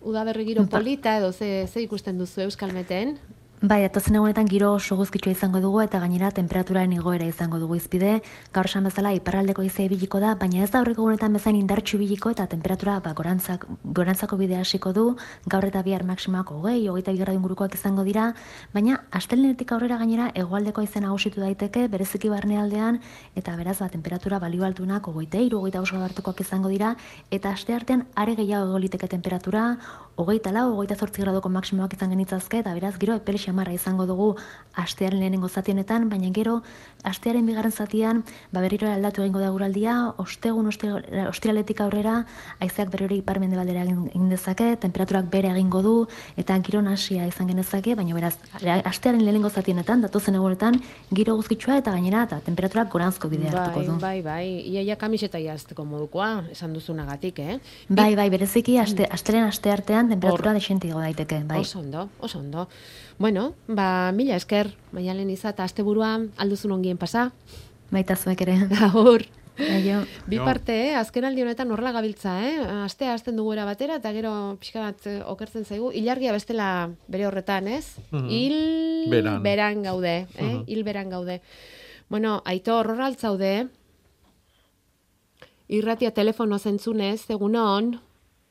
C: udaberri giro polita edo ze, ze ikusten duzu Euskalmeten?
H: Bai, atozen egunetan giro oso guzkitsua izango dugu eta gainera temperaturaren igoera izango dugu izpide. Gaur esan bezala iparraldeko izea ibiliko da, baina ez da horreko egunetan bezain indartxu ibiliko eta temperatura ba, gorantzak, gorantzako bidea hasiko du. Gaur eta bihar maksimak hogei, hogeita bigarra ingurukoak izango dira, baina astelenetik aurrera gainera hegoaldeko izena nagusitu daiteke bereziki barnealdean eta beraz ba, temperatura balio altunak hogeita iru, hogeita oso hartukoak izango dira eta aste artean are gehiago egoliteke temperatura, hogeita lau, hogeita zortzi gradoko maksimoak izan genitzazke eta beraz giro epeli xamarra izango dugu astearen lehenengo zatienetan, baina gero astearen bigarren zatian, ba berriro aldatu egingo da guraldia, ostegun ostiraletik aurrera, haizeak berriro iparmende baldera egin dezake, temperaturak bere egingo du, eta giro nasia izan genezake, baina beraz, astearen lehenengo zatienetan, datozen egunetan, giro guzkitsua eta gainera, eta temperaturak goranzko bidea bai, hartuko du.
C: Bai, bai, iaia kamiseta jazteko modukoa, esan duzunagatik, eh?
H: Bai, bai, bereziki, aste, asteren aste artean, temperatura desentigo daiteke, bai.
C: Oso ondo, oso ondo. Bueno, ba, mila esker, maialen izat, azte buruan, alduzun ongien pasa.
H: Baita zuek ere.
C: Gaur. Aio. Bi parte, eh? azken aldi honetan horrela gabiltza, eh? Astea azten dugu era batera, eta gero pixka bat eh, okertzen zaigu. Ilargia bestela bere horretan, ez? Mm Hil beran. gaude, eh? Mm Hil beran gaude. Bueno, aito horrela altzaude, Irratia telefono zentzunez, egunon.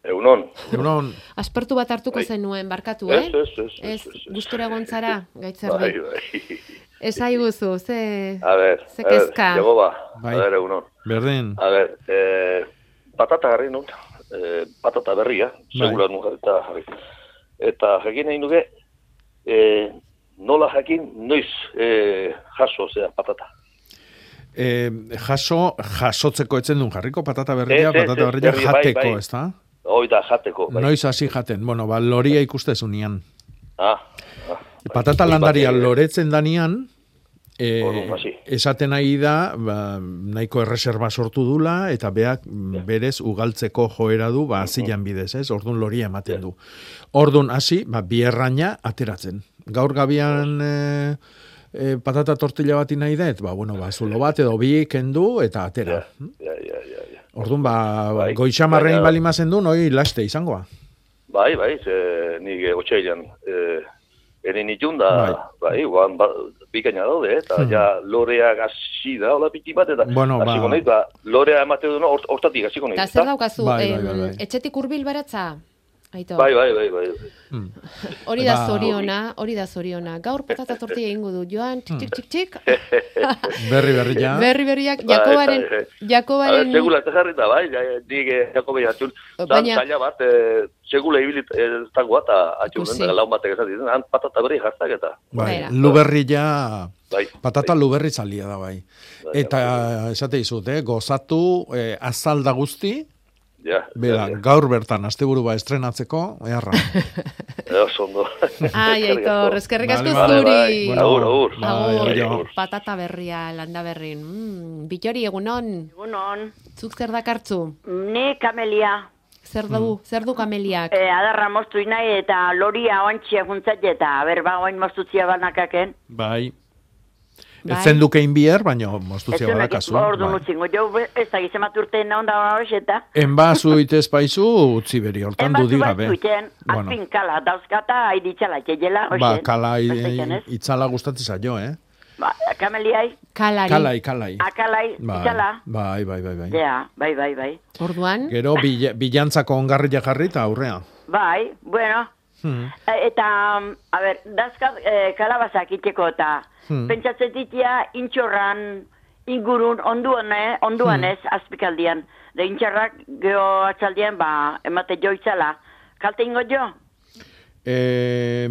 I: Egunon.
F: Egunon.
C: Aspertu bat hartuko bai. zenuen, barkatu, eh?
I: Ez, ez, ez.
C: Ez, gustura gontzara, gaitzer
I: bai, bai.
C: Ez aiguzu, ze...
I: A ver,
C: ze kezka.
I: Jego ba, bai. a ver, egunon.
F: Berdin.
I: A ver, eh, patata garri nun, eh, patata berria, bai. segura nun eta jarri. Eta jakin nahi nuke, eh, nola jakin, noiz eh, jaso, zera, patata.
F: Eh, jaso, jasotzeko etzen duen jarriko patata berria, patata berria jateko, bai, bai. ez da?
I: Hoi da, jateko.
F: Bai. Noiz hasi jaten. Bueno, ba, loria ikustezunean.
I: Ah. ah
F: Patata bai, landaria bai, loretzen danian, e, esaten nahi da, ba, nahiko erreserba sortu dula, eta beak berez ugaltzeko joera du, ba, zilan bidez, ez? Orduan loria ematen du. Orduan hasi, ba, bierraina ateratzen. Gaur gabian... E, e, patata tortilla bat nahi dut, ba, bueno, ba, zulo bat edo bi kendu eta atera.
I: Ja, ja, ja, ja.
F: Orduan, ba, bai, goitxamarrein bali mazen du, noi laste izangoa.
I: Bai, bai, ze, nik otxeilan, e, erin itun da, bai, bai guan, ba, bikaina daude, eta hmm. ja lorea gazi da, hola piti bat, eta
F: bueno, ba...
I: nahi, ba, lorea emate du, hortatik hasiko nahi.
C: Eta zer daukazu, bai, bai, bai, bai. etxetik urbil baratza?
I: Aito. Bai, bai, bai, bai.
C: Hmm. Hori da ba, zoriona, hori da zoriona. Gaur patata tortilla egingo du. Joan, txik, txik, txik,
F: berri, berri, ja.
C: Berri, berri, ja. Bai, Jakobaren, Jakobaren...
I: Segula, jarrita, bai, dik Jakobaren atxun. Baina... Zaila bat, eh, segula ibilit ez tango bat, atxun, laun batek esan ditzen, han patata berri jartak eta...
F: Bai, luberri ja... Bai, patata bai. luberri zalia da, bai. bai eta, esate izut, eh, gozatu, eh, azalda guzti,
I: Ja,
F: Bera, gaur bertan, asteburu ba estrenatzeko, eharra.
I: Eos ondo.
C: Ai, aitor, eskerrik asko zuri.
I: Agur, agur.
C: Agur, patata berria, landa berrin. Mm, bitori, egunon.
J: Egunon.
C: Zuk zer dakartzu?
J: Ni kamelia.
C: Zer du, mm. zer du kameliak?
J: E, adarra moztu inai eta loria oantxia juntzat eta, ber, ba, oin moztutzia banakaken.
F: Bai. Bai. Etzen duke inbier, baina mostuzia badakazu.
J: Ordu bai. nutzingo, jo ez da gizemat urte nahi onda
F: Enba zuitez paizu, utzi beri, hortan du diga, be.
J: Enba azpin kala, dauzkata, haiditxala, keiela,
F: Ba, kala, itzala gustatzen zailo, eh?
J: Ba, kameliai.
C: Kalari.
F: Kalai, kalai.
J: Akalai,
F: bai,
J: itzala.
F: Bai, bai, bai, bai.
J: Ja, bai, bai, bai.
C: Orduan?
F: Gero, bilantzako ongarri jarri eta aurrea.
J: Bai, bueno. Hmm. E, eta, a ber, dazkat eh, kalabazak iteko eta hmm. pentsatzen ditia intxorran ingurun onduan, eh, onduan hmm. ez, azpikaldian. De intxarrak geho atzaldian, ba, emate joitzala. Kalte ingo jo?
F: Eh,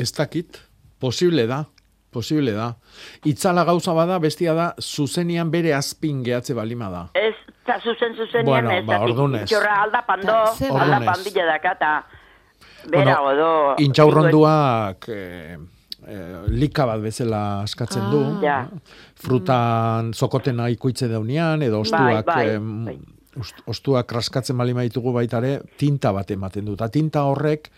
F: ez dakit, posible da. Posible da. Itzala gauza bada, bestia da, zuzenian bere azpin gehatze balima da.
J: Ez, ta zuzen zuzenian
F: bueno,
J: ez.
F: Ba, ordunez.
J: Intxorra alda pando, alda pandilla dakata. Bera, bueno, odo...
F: Intxaurronduak... Eh, eh, lika bat bezala askatzen du.
J: Ah. Ja.
F: Frutan zokotena ikuitze daunean, edo ostuak, bai, bai, bai. ostuak kraskatzen bali maitugu baitare, tinta bat ematen du. Ta tinta horrek,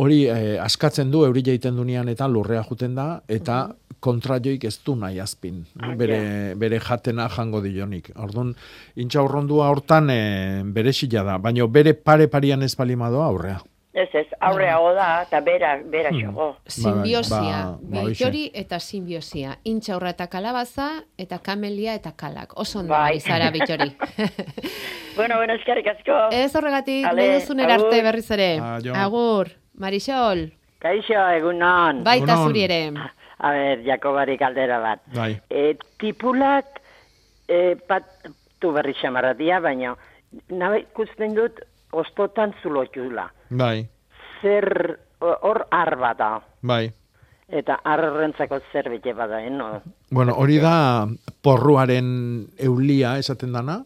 F: hori eh, askatzen du, euri jaiten dunean eta lurrea juten da, eta mm kontrajoik ez du nahi azpin. Ah, bere, bere jatena jango dionik. Orduan, intxaurrondua hortan e, bere da, baina bere pare parian ez balima doa aurrea.
J: Ez ez, aurreago da, eta bera, bera
F: Hmm.
J: xogo.
C: Simbiosia,
F: ba, ba,
C: bitori eta simbiosia. Intxaurra eta kalabaza, eta kamelia eta kalak. Oso ondo
J: Bai.
C: ari zara bitori.
J: Bueno, bueno, eskerrik asko.
C: Ez horregatik, nahi arte berriz ere. Agur, Marisol,
K: Kaixo, egunon.
C: baita
F: Egunon.
C: zuri ere.
K: A ber, Jakobari kaldera bat.
F: Bai.
K: E, tipulak, e, pat, tu berri xamarratia, baina, nabe ikusten dut, ostotan zulotxula.
F: Bai.
K: Zer, hor ar bada.
F: Bai.
K: Eta arrentzako zer bete bada, eh, no?
F: Bueno, hori da porruaren eulia esaten dana.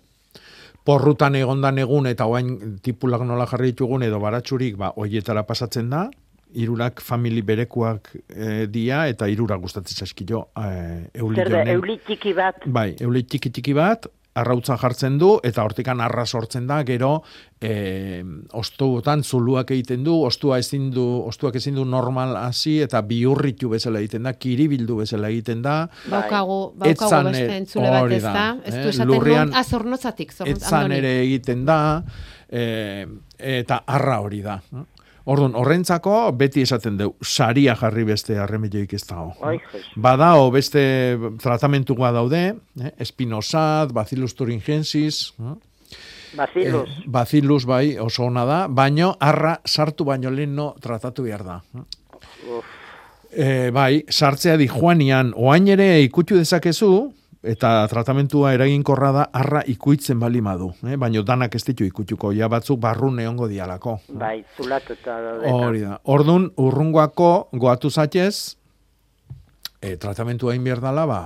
F: Porrutan egondan egun eta oain tipulak nola jarri ditugun edo baratsurik ba hoietara pasatzen da. Hirurak famili berekuak e, dia eta hirurak gustatzen zaizkio e, euli
K: Zer da, euli txiki bat,
F: Bai, euli txiki txiki bat, arrautza jartzen du, eta hortikan arra sortzen da, gero e, ostuotan zuluak egiten du, ostua ezin du, ostuak ezin du normal hasi, eta biurritu bezala egiten da, kiribildu bezala egiten da,
C: Baukagu, baukagu
F: Etzan,
C: beste
F: eh,
C: entzule bat ez
F: da.
C: Ez
F: eh,
C: du esaten
F: lurrean-
C: non, azornotzatik.
F: etzan
C: Andoni.
F: ere egiten da, e, eta arra hori da. Orduan, horrentzako beti esaten du, saria jarri beste arremedioik ez dago. Badao beste tratamentua daude, eh? espinosat, bacillus thuringiensis, eh?
K: baziluz.
F: Eh, bacillus bai oso ona da, baino arra sartu baino leheno tratatu behar da. E, bai, sartzea di joanian, oain ere ikutu dezakezu, eta tratamentua eraginkorra da arra ikuitzen bali madu. Eh? Baino danak ez ditu ikutuko, ja batzuk barrun egongo dialako.
K: Bai, zulatuta daude.
F: Hori da. Ordun urrungoako goatu zatez, e, tratamentua egin behar dela, ba,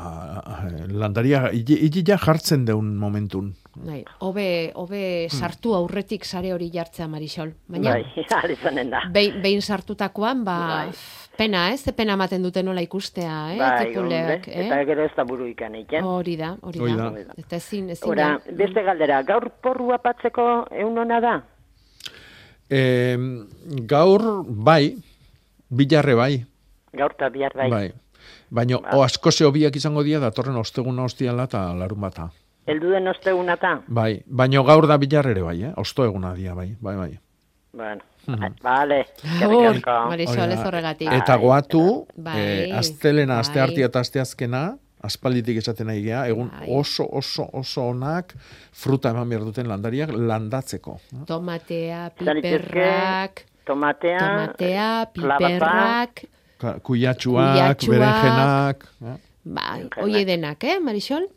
F: landaria, ja jartzen deun momentun.
C: Bai, hobe, hobe sartu aurretik sare hori jartzea Marisol. Baina,
K: Bai, alizanen da.
C: behin, behin sartutakoan, ba,
K: Bai.
C: Pena, ez? Ze pena ematen dute nola ikustea, eh?
K: Bai,
C: tipuleak,
K: onde, eta gero ez da buru ikan eiken.
C: Hori da, hori
F: Hori
C: da. Eta ezin, ezin
K: Ora,
C: da.
K: beste galdera, gaur porrua patzeko eun hona da?
F: E, gaur, bai, bilarre bai,
K: Gaur eta bihar bai.
F: bai. Baina o asko hobiak izango dira datorren osteguna ostiala eta larun bata.
K: Eldu den osteguna ta?
F: Bai, baina gaur da bilarre ere bai, eh? Osto eguna dia bai, bai, bai.
K: Bueno,
F: Mhm.
K: vale.
C: Agur,
K: eskerrik asko.
C: Marisol, ez horregatik.
F: Eta goatu,
C: Bai,
F: eh, astelena, aste
C: bai.
F: hartia eta aste azkena, aspalditik esaten nahi gea, egun
C: Bai.
F: oso, oso, oso onak fruta eman behar duten landariak landatzeko.
C: Tomatea, piperrak,
K: Tomatea,
C: tomatea,
K: klabata,
C: piperrak,
F: Kuyatxuak. berenjenak. eh?
C: bai, oie denak, eh, Marisol?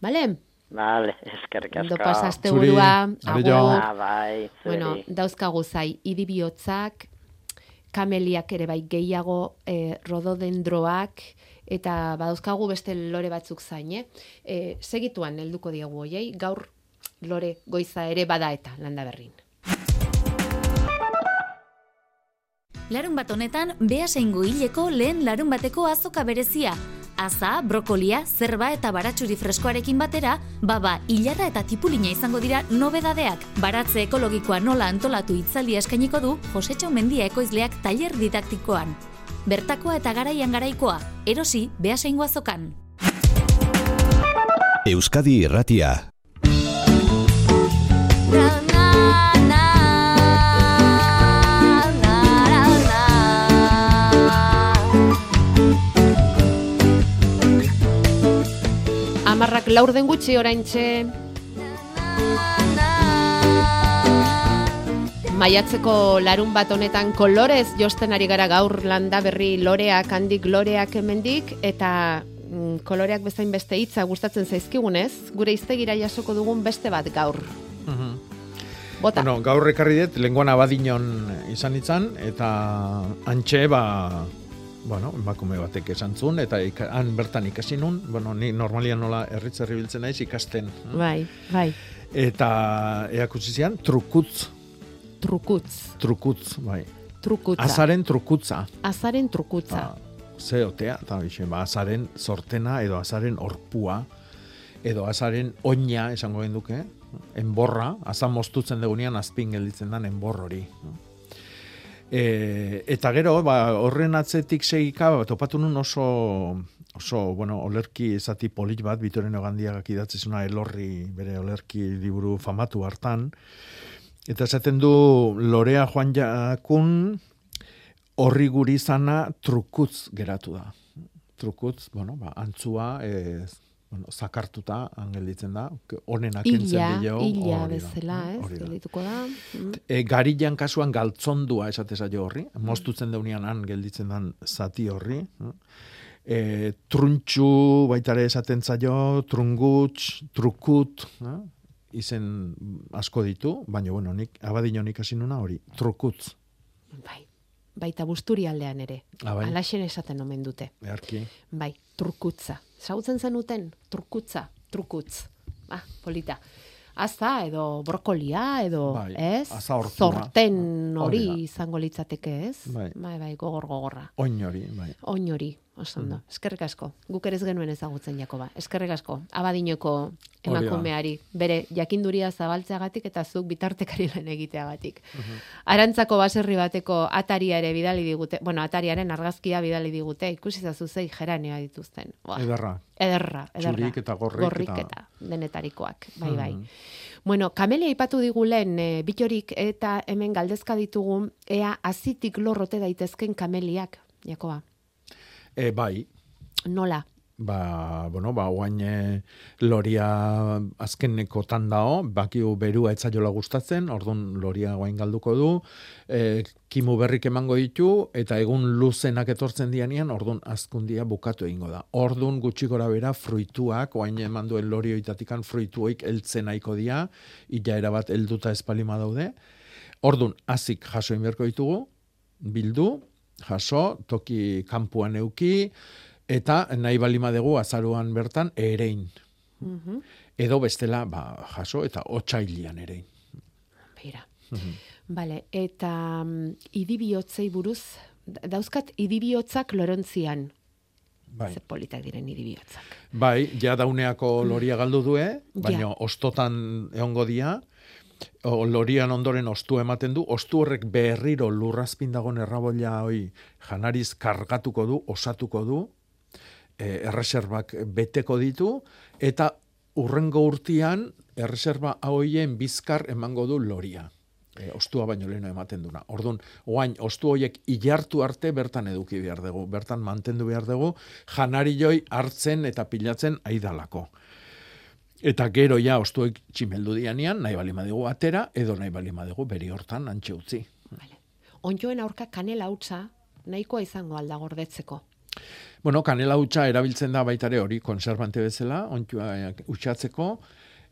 K: Vale,
C: Bale?
K: vale, eskerrik asko.
C: Ondo pasaste burua, agur.
K: Ah, bai, zuri.
C: Bueno, dauzkagu zai, idibiotzak, kameliak ere bai gehiago, eh, rododendroak, eta badauzkagu beste lore batzuk zain, eh? E, segituan helduko diegu hoiei, gaur lore goiza ere bada eta landa berrin.
L: Larun bat honetan, behasaingo hileko lehen larun bateko azoka berezia. Aza, brokolia, zerba eta baratxuri freskoarekin batera, baba, hilarra eta tipulina izango dira nobedadeak. Baratze ekologikoa nola antolatu itzaldia eskainiko du Josetxo Mendia ekoizleak tailer didaktikoan. Bertakoa eta garaian garaikoa, erosi behasaingo azokan.
A: Euskadi Irratia.
C: Amarrak laurden gutxi oraintxe. Maiatzeko larun bat honetan kolorez josten ari gara gaur landa berri loreak, handik loreak hemendik eta mm, koloreak bezain beste hitza gustatzen zaizkigunez, gure iztegira jasoko dugun beste bat gaur. Bota.
F: Bueno, gaur ekarri dut, lenguan abadinon izan itzan, eta antxe, ba, bueno, emakume batek esan zuen, eta han bertan ikasi nun, bueno, ni normalian nola erritzerri biltzen naiz ikasten.
C: Bai, bai.
F: Eta eakusi zian, trukutz,
C: Trukutz,
F: trukutz, bai.
C: trukutza.
F: Azaren trukutza.
C: Azaren trukutza.
F: Ba, ze otea, eta bixe, ba, azaren sortena, edo azaren orpua, edo azaren oina, esango genduke, enborra, azan moztutzen degunean azpin gelditzen dan enbor hori. E, eta gero, ba, horren atzetik segika, ba, topatu nun oso, oso, bueno, olerki ezati polit bat, bitoren ogandiagak idatzezuna elorri bere olerki liburu famatu hartan, Eta esaten du Lorea Juan Jakun horri guri zana trukutz geratu da. Trukutz, bueno, ba, antzua, ez, bueno, zakartuta angelditzen da, honenak entzen dio.
C: Illa, bezala, ez, geldituko da.
F: Mm. E, garilean kasuan galtzondua esateza jo horri, mm. mostutzen daunian han gelditzen dan zati horri. E, truntxu baitare esaten zaio, trunguts, trukut, eh? izen asko ditu, baina bueno, nik abadino nik hasi nuna hori, trukutz.
C: Bai, baita busturi aldean ere.
F: Ah, bai.
C: Alaxen esaten omen dute.
F: Beharki.
C: Bai, trukutza. Zautzen zenuten, trukutza, trukutz. Ah, polita. Aza edo brokolia edo,
F: bai,
C: ez? Zorten hori izango litzateke, ez?
F: Bai.
C: bai, bai gogor gogorra.
F: Oin hori, bai.
C: Oin hori, oso ondo. Eskerrik asko. Guk ere ez genuen ezagutzen Jakoba. Eskerrik asko. Abadinoko. Emakumeari, bere jakinduria zabaltzeagatik eta zuk bitartekari lan egiteagatik. Arantzako baserri bateko ataria ere bidali digute, bueno, atariaren argazkia bidali digute, ikusi zazu zei geranea dituzten. Buah,
F: Ederra.
C: Ederra, ederra.
F: Txurik eta gorrik
C: Gorrik
F: eta-
C: eta denetarikoak, bai, bai.
F: Mhm.
C: Bueno, kamelia ipatu digulen e, bitorik eta hemen galdezka ditugu ea azitik lorrote daitezken kameliak, Jakoba.
F: E, bai,
C: Nola?
F: Ba, bueno, ba, guain e, loria azkeneko tandao, bakiu berua etzaiola gustatzen, ordun loria guain galduko du, e, kimu berrik emango ditu, eta egun luzenak etortzen dianian, ordun azkundia bukatu egingo da. Ordun gutxi bera fruituak, guain eman duen lorioitatikan fruituoik heltzen nahiko dia, ila erabat helduta espalima daude. Ordun hazik jaso inberko ditugu, bildu, jaso, toki kanpuan euki, eta nahi balima dugu azaruan bertan erein.
C: Mhm.
F: Edo bestela, ba, jaso, eta otxailian erein.
C: Beira. Vale, eta mm, idibiotzei buruz, da- dauzkat idibiotzak lorontzian.
F: Bai.
C: Ze politak diren idibiotzak.
F: Bai, ja dauneako loria galdu due, baina
C: Ja.
F: ostotan egongo dia, o, lorian ondoren ostu ematen du, ostu horrek berriro lurrazpin dagoen errabolla hoi janariz kargatuko du, osatuko du, erreserbak beteko ditu, eta urrengo urtian erreserba hoien bizkar emango du loria. E, ostua baino leheno ematen duna. Orduan, oain, ostu hoiek ilartu arte bertan eduki behar dugu, bertan mantendu behar dugu, janari joi hartzen eta pilatzen aidalako. Eta gero ja ostuek tximeldu dianean, nahi bali madigu atera, edo nahi bali madigu beri hortan antxe utzi.
C: Ontjoen aurka kanela hutsa nahikoa izango alda gordetzeko.
F: Bueno, kanela hutsa erabiltzen da baitare hori konservante bezala, ontua utxatzeko,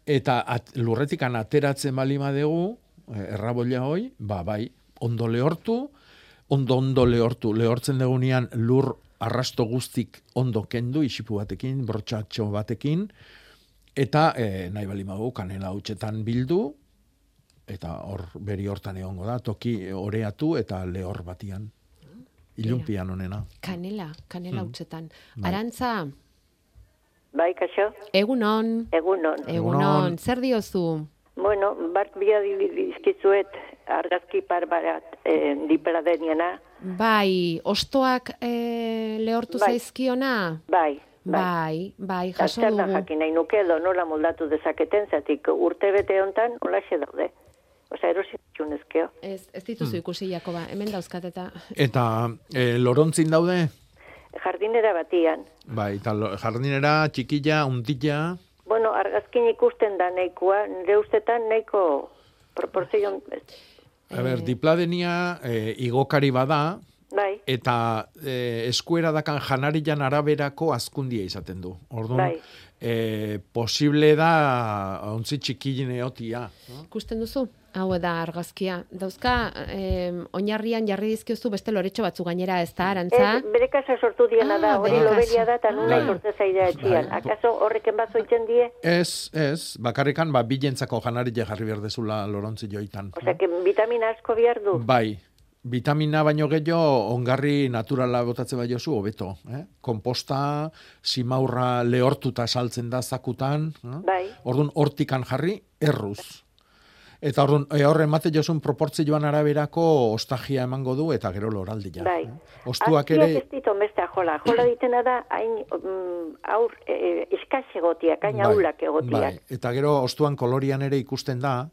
F: eta at, lurretikan ateratzen bali madegu, errabolla hoi, ba bai, ondo lehortu, ondo ondo lehortu, lehortzen degunean lur arrasto guztik ondo kendu, isipu batekin, brotxatxo batekin, eta e, nahi bali magu kanela hutsetan bildu, eta hor beri hortan egongo da, toki oreatu eta lehor batian. Ilunpian honena.
C: Kanela, kanela
F: Mm.
C: hutsetan.
F: Bai.
C: Arantza,
M: Bai, kaixo?
C: egunon,
M: Egunon.
C: egunon, zer diozu?
M: Bueno, bat bia dizkizuet argazki par barat eh, dipera deniana.
C: Bai, ostoak e, lehortu
M: Bai.
C: zaizkiona?
M: Bai,
C: Bai, bai, jaso
M: Zer da
C: dugu.
M: jakin nahi nuke edo nola moldatu dezaketen, zatik urte bete hontan olaxe daude. Osea, erosi txunezkeo.
C: Ez, ez dituzu
F: Hmm.
C: ikusi, Jakoba, hemen dauzkat eta...
F: Eta e, lorontzin daude?
M: Jardinera batian.
F: Bai, eta jardinera, txikilla, untilla,
M: Bueno, argazkin ikusten da nahikoa, nire ustetan nahiko proporzion...
F: a ber, dipladenia e, igokari bada,
M: Bai,
F: eta e, eskuera dakan janarian araberako azkundia izaten du. Orduan,
M: Bai.
F: E, posible da ontzi txikilin eotia.
C: Ikusten duzu? Hau da argazkia. Dauzka, em, oinarrian jarri dizkiozu beste loretxo batzu gainera, ez da, arantza?
M: Ez, bere kasa sortu diena da,
C: Ah,
M: hori
C: bere
M: lobelia
C: kasa.
M: da, eta nuna sortze zaidea etxian. Akaso horreken bat zoitzen die?
F: Ez, ez, bakarrikan, ba, bilentzako janari jarri behar dezula lorontzi joitan.
M: Osea, que vitamina asko behar du.
F: Bai, vitamina baino gehiago ongarri naturala botatze bai jozu hobeto. Eh? Komposta, simaurra lehortuta saltzen da zakutan. Eh?
M: Bai.
F: Orduan hortikan jarri, erruz. Eta orduan, e, horre emate jozun proportzioan araberako ostagia emango du eta gero loraldia.
M: Bai.
F: Ostuak
M: Azpiak
F: ere,
M: ez ditu mestea jola. Jola ditena da, hain mm, aur, e, eskaz egotiak, hain aulak egotiak.
F: bai. Eta gero ostuan kolorian ere ikusten da,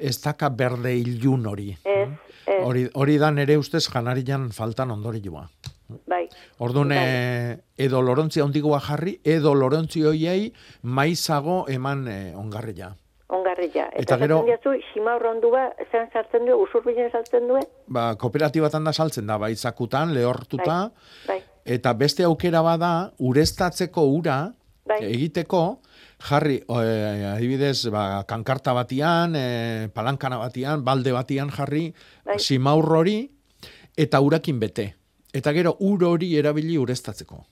F: ez daka berde ilun hori.
M: Ez, ez.
F: Hori, hori da nere ustez janarian faltan ondorioa.
M: Bai.
F: Orduan, eh, edo lorontzi handigoa jarri, edo lorontzi hoiei maizago eman eh, ongarria.
M: Ongarria.
F: Eta
M: Eta,
F: gero-.
M: Diazu, xima horrondua, zean sartzen du, usurbilen sartzen du,
F: Ba, kooperatibatan da saltzen da, bai, zakutan, lehortuta,
M: bai.
F: eta beste aukera bada, ureztatzeko ura,
M: Bai.
F: egiteko, jarri, eh, adibidez, ba, kankarta batian, eh, palankana batian, balde batian jarri,
M: Bai.
F: simaur hori, eta urakin bete. Eta gero, ur hori erabili ureztatzeko.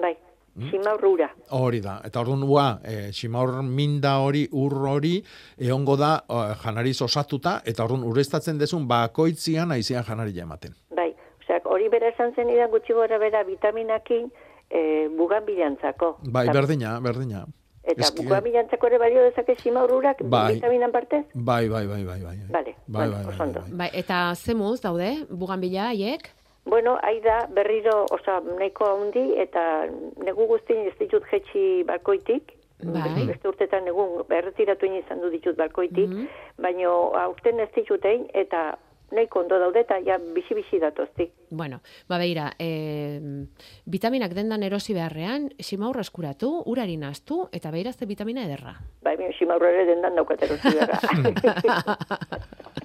M: bai.
F: Mm.
M: Xima horrura.
F: Hori da. Eta orduan ua, e, simaur minda hori, ur hori, egongo da eh, janariz osatuta, eta orduan ureztatzen dezun bakoitzian aizean janaria ematen.
M: Bai. Osea, hori bera esan zen idan gutxi gora bera vitaminakin e, bugan bilantzako.
F: Bai, berdina, berdina.
M: Eta
F: Eski-
M: bugan bilantzako ere balio dezake xima horrurak
F: Bai.
M: vitaminan partez?
F: Bai, bai, bai, bai, bai.
M: Vale,
F: Bai,
M: bueno,
F: bai, bai,
M: oso ondo.
F: bai.
C: Bai, eta zemuz daude, buganbila haiek?
M: Bueno, hai da berriro, osea, nahiko handi eta negu guztien ez ditut jetxi balkoitik.
C: Bai.
M: Beste urtetan egun berretiratu izan du ditut balkoitik,
C: Mhm.
M: baino aurten ez ditut egin eta nahiko ondo daude eta ja bisi-bisi datoztik.
C: Bueno, ba beira, e, vitaminak dendan erosi beharrean, simaurra eskuratu, urari naztu, eta beirazte vitamina ederra.
M: Bai, mi ximaurra ere dendan daukat erosi beharra.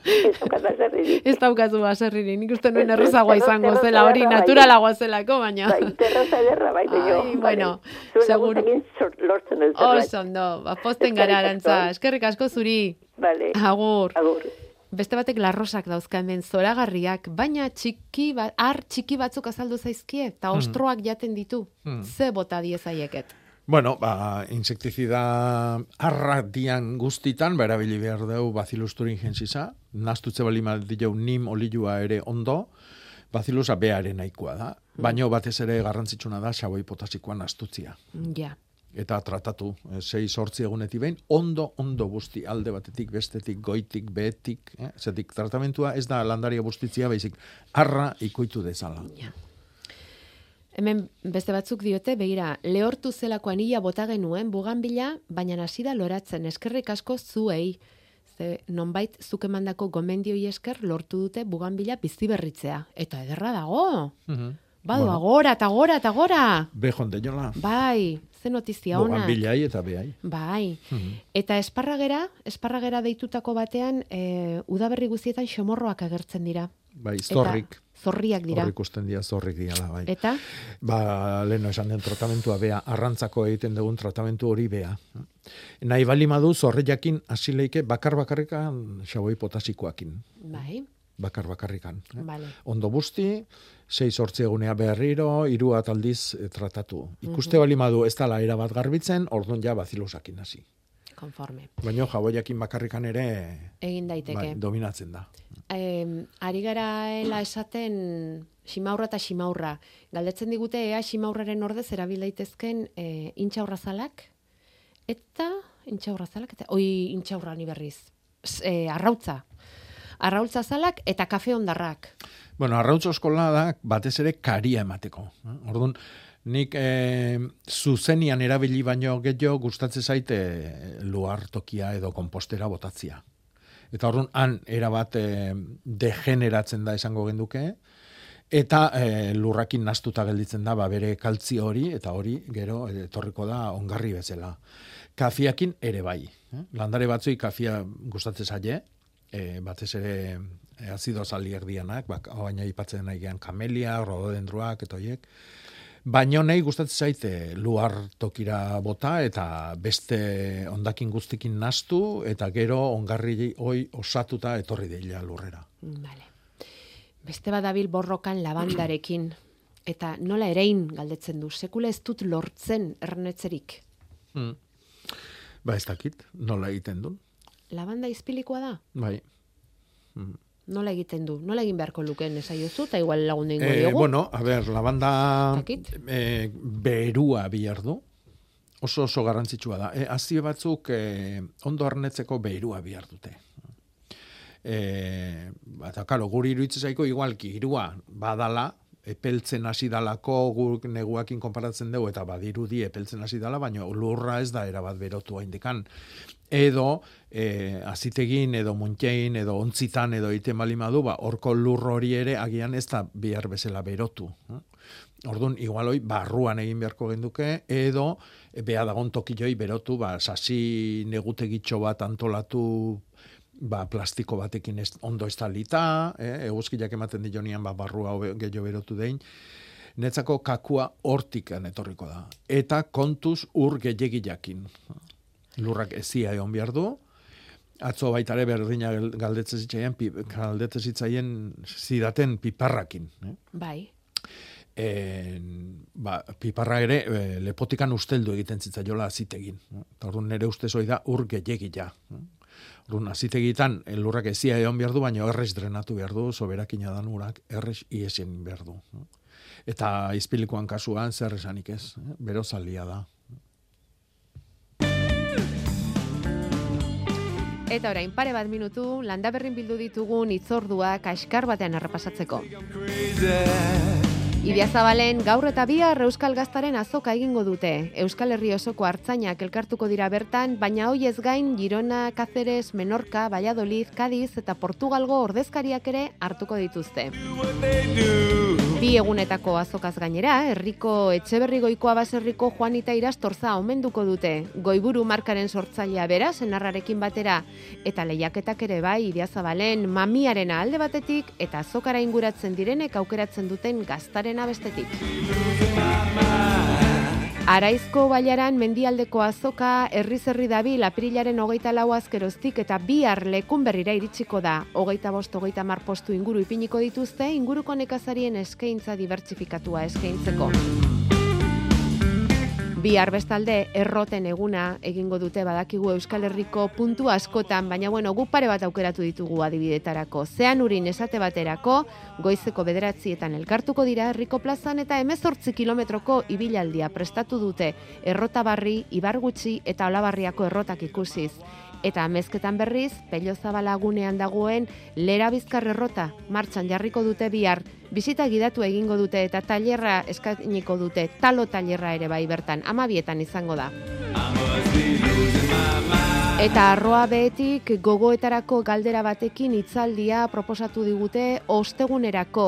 M: ez daukat baserririk.
C: Ez baserririk, nik uste nuen errezagoa izango zela, hori
M: bai.
C: naturalagoa zelako, baina...
M: Bai, terraza ederra, bai, baino.
C: Ai, bueno,
M: sor- lortzen zerbait.
C: Oso ondo, ba, posten gara arantza, eskerrik asko zuri.
M: Vale.
C: Agur.
M: Agur.
C: Beste batek larrosak dauzka hemen zoragarriak, baina txiki ba, ar txiki batzuk azaldu zaizkie, eta
F: Hmm.
C: ostroak jaten ditu.
F: Hmm.
C: Ze bota diezaieket.
F: Bueno, ba, insektizida arratian guztitan, ba, erabili behar dugu Bacillus thuringiensisa, nastutze bali jau nim olilua ere ondo, Bacillusa bearen nahikoa da. Baino batez ere garrantzitsuna da xaboi potasikoa nastutzia.
C: Ja.
F: Eta tratatu, eh, sei sortzi egunetik behin, ondo, ondo guzti, alde batetik, bestetik, goitik, behetik, eh? zetik tratamentua ez da landaria bustitzia, baizik, arra ikoitu dezala.
C: Hemen beste batzuk diote, begira, lehortu zelako anila bota genuen buganbila, baina hasi da loratzen eskerrik asko zuei. Ze nonbait zuk emandako gomendioi esker lortu dute buganbila bizi berritzea. Eta ederra dago. Badu,
F: Bueno.
C: agora, eta gora, eta gora.
F: Bejon de jola.
C: Bai, ze notizia ona.
F: Bogan bilai eta behai.
C: Bai. Eta esparragera, esparragera deitutako batean, e, udaberri guztietan xomorroak agertzen dira.
F: Bai, zorrik.
C: Zorriak dira.
F: Horrik ikusten dira zorrik diala, bai.
C: Eta?
F: Ba, leheno esan den tratamentua bea, arrantzako egiten dugun tratamentu hori bea. Nahi bali madu zorriakin asileike bakar bakarrikan xaboi potasikoakin.
C: Bai,
F: Bakar bakarrikan. eh?
C: Vale.
F: Ondo busti, sei sortzi egunea berriro, hiru aldiz eh, tratatu. Ikuste
C: Mhm.
F: bali madu ez dala era bat garbitzen, orduan ja bazilusakin hasi.
C: konforme.
F: Baina jaboiakin bakarrikan ere
C: Egin daiteke.
F: bai, dominatzen da.
C: Em, ari garaela esaten simaurra eta simaurra. Galdetzen digute ea simaurraren ordez erabil daitezken e, intxaurrazalak eta intxaurrazalak eta oi intxaurra ni berriz. E, arrautza. Arrautza zalak eta kafe ondarrak.
F: Bueno, arrautzo eskola da batez ere karia emateko. eh? Orduan, nik e, zuzenian erabili baino gehiago gustatzen zaite luar tokia edo kompostera botatzia. Eta orduan, han erabat e, degeneratzen da esango genduke, eta e, lurrakin nastuta gelditzen da ba, bere kaltzi hori, eta hori gero etorriko da ongarri bezala. Kafiakin ere bai. Eh? Landare batzui kafia gustatzen zaie, e, batez ere e, azido dianak, bak, baina ipatzen nahi gean kamelia, rododendroak, eta hoiek. Baina nahi gustatzen zaite luar tokira bota eta beste ondakin guztikin nastu eta gero ongarri hoi osatuta etorri deila lurrera.
C: Vale. Beste badabil borrokan labandarekin. Eta nola erein galdetzen du. Sekula ez dut lortzen ernetzerik.
F: Hmm. Ba ez dakit, nola egiten duen.
C: Labanda izpilikoa da?
F: Bai. Hmm.
C: Nola egiten du? Nola egin beharko lukeen esaiozu, eta igual lagundu ingo
F: Eh,
C: diogu?
F: bueno, a ver, la banda
C: Dakit.
F: eh, berua bihar du. Oso oso garrantzitsua da. Eh, azio batzuk eh, ondo arnetzeko berua bihar dute. Eh, eta karo, guri iruditzen zaiko igualki irua badala, epeltzen hasi dalako guk neguakin konparatzen dugu eta badirudi epeltzen hasi dala, baina lurra ez da erabat berotu haindekan. Edo, e, azitegin, edo muntxein, edo ontzitan, edo ite malimadu, ba, orko lur hori ere agian ez da bihar bezala berotu. Eh? Orduan, igualoi, barruan egin beharko genduke, edo, e, beha dagon tokilloi berotu, ba, sasi negutegitxo bat antolatu ba, plastiko batekin ez, ondo estalita, eh, eguzkiak ematen dionian ba, barrua gehiago berotu dein, netzako kakua hortik etorriko da. Eta kontuz ur gehiagiakin. Lurrak ezia egon behar du, atzo baitare berdina galdetzen zitzaien, galdetzen zitzaien zidaten piparrakin. Eh?
C: Bai.
F: En, ba, piparra ere e, lepotikan usteldu egiten zitzaiola zitegin. Orduan nere ustez hori da ur gehiagia. Run azitegitan elurrak ezia egon behar du, baina errez drenatu behar du, soberakina dan urak errez iesien behar du. Eta izpilikoan kasuan zer esanik ez, bero zalia da.
C: Eta orain pare bat minutu, landaberrin bildu ditugun itzorduak askar batean errepasatzeko. Ibiazabalen gaur eta bihar Euskal Gaztaren azoka egingo dute. Euskal Herri osoko hartzainak elkartuko dira bertan, baina hoi ez gain Girona, Cáceres, Menorca, Valladolid, Cádiz eta Portugalgo ordezkariak ere hartuko dituzte. Bi egunetako azokaz gainera, herriko etxeberri goikoa baserriko Juanita Irastorza omenduko dute. Goiburu markaren sortzailea bera, senarrarekin batera, eta lehiaketak ere bai Ibiazabalen mamiaren alde batetik eta azokara inguratzen direnek aukeratzen duten gaztaren dena bestetik. Araizko baiaran mendialdeko azoka herri zerri dabi laprilaren hogeita lau azkeroztik eta bihar lekun berrira iritsiko da. Hogeita bost, hogeita mar postu inguru ipiniko dituzte, inguruko nekazarien eskaintza dibertsifikatua eskaintzeko. Bi bestalde erroten eguna egingo dute badakigu Euskal Herriko puntu askotan, baina bueno, guk pare bat aukeratu ditugu adibidetarako. Zean urin esate baterako, goizeko bederatzietan elkartuko dira herriko plazan eta emezortzi kilometroko ibilaldia prestatu dute. Errota barri, ibargutxi eta olabarriako errotak ikusiz. Eta amezketan berriz, pello zabalagunean dagoen lera bizkar errota martxan jarriko dute bihar, bizita gidatu egingo dute eta tailerra eskainiko dute, talo tailerra ere bai bertan, amabietan izango da. Eta arroa behetik gogoetarako galdera batekin hitzaldia proposatu digute ostegunerako,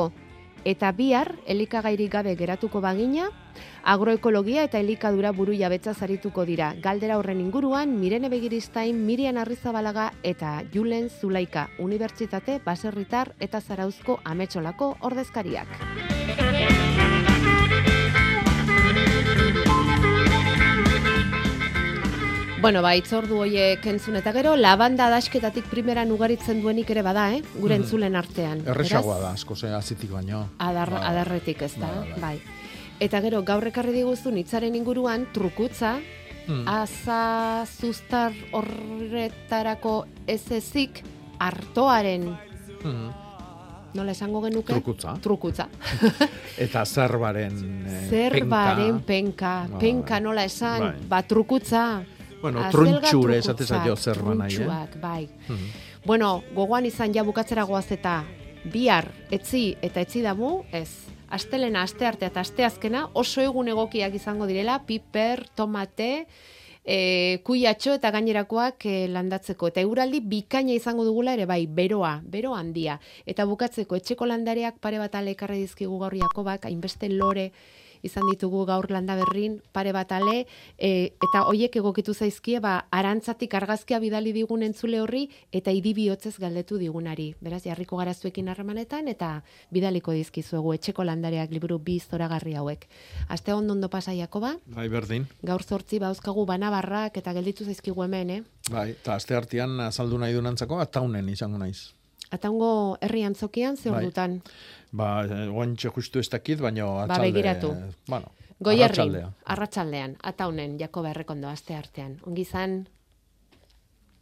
C: eta bihar elikagairik gabe geratuko bagina, agroekologia eta elikadura buru jabetza zarituko dira. Galdera horren inguruan, Mirene Begiristain, Mirian Arrizabalaga eta Julen Zulaika, Unibertsitate, Baserritar eta Zarauzko Ametxolako ordezkariak. Bueno, ba, itzordu hoiek entzun eta gero, labanda dasketatik primeran ugaritzen duenik ere bada, eh? Gure mm. entzulen artean.
F: Erresagoa da, asko ze azitik baino.
C: Adar, ba, adarretik ez da, ba, bai. Eta gero, gaur ekarri diguzu nitzaren inguruan, trukutza, mm. aza zuztar horretarako ez ezik, artoaren, mm. nola esango genuke?
F: Trukutza.
C: Trukutza.
F: eta zerbaren
C: eh, zerbaren penka. Penka, penka nola esan, bai. ba, trukutza.
F: Bueno, truntxure esatez aio zer manai,
C: eh? bai. Mm Bueno, gogoan izan ja bukatzera goaz eta bihar etzi eta etzi damu, ez. Astelena, aste arte eta aste azkena oso egun egokiak izango direla, piper, tomate, e, kuiatxo eta gainerakoak e, landatzeko. Eta euraldi bikaina izango dugula ere bai, beroa, bero handia. Eta bukatzeko etxeko landareak pare bat alekarre dizkigu gaurriako bak, hainbeste lore, izan ditugu gaur landa berrin pare bat ale, e, eta hoiek egokitu zaizkie, ba, arantzatik argazkia bidali digun entzule horri, eta idibihotzez galdetu digunari. Beraz, jarriko garazuekin harremanetan, eta bidaliko dizkizuegu etxeko landareak liburu bi zoragarri hauek. Aste ondo ondo pasaiako ba?
F: Bai, berdin.
C: Gaur zortzi bauzkagu banabarrak eta gelditu zaizkigu hemen, eh?
F: Bai, eta aste artean azaldu nahi dunantzako, ataunen izango naiz.
C: Ataungo herri antzokian, ze bai.
F: Ba, guantxe justu ez dakit, baina
C: ba, atxalde... Ba, begiratu.
F: Bueno,
C: Goierri, arratsaldean, ataunen, Jakoba errekondo, aste artean. Ongi zan?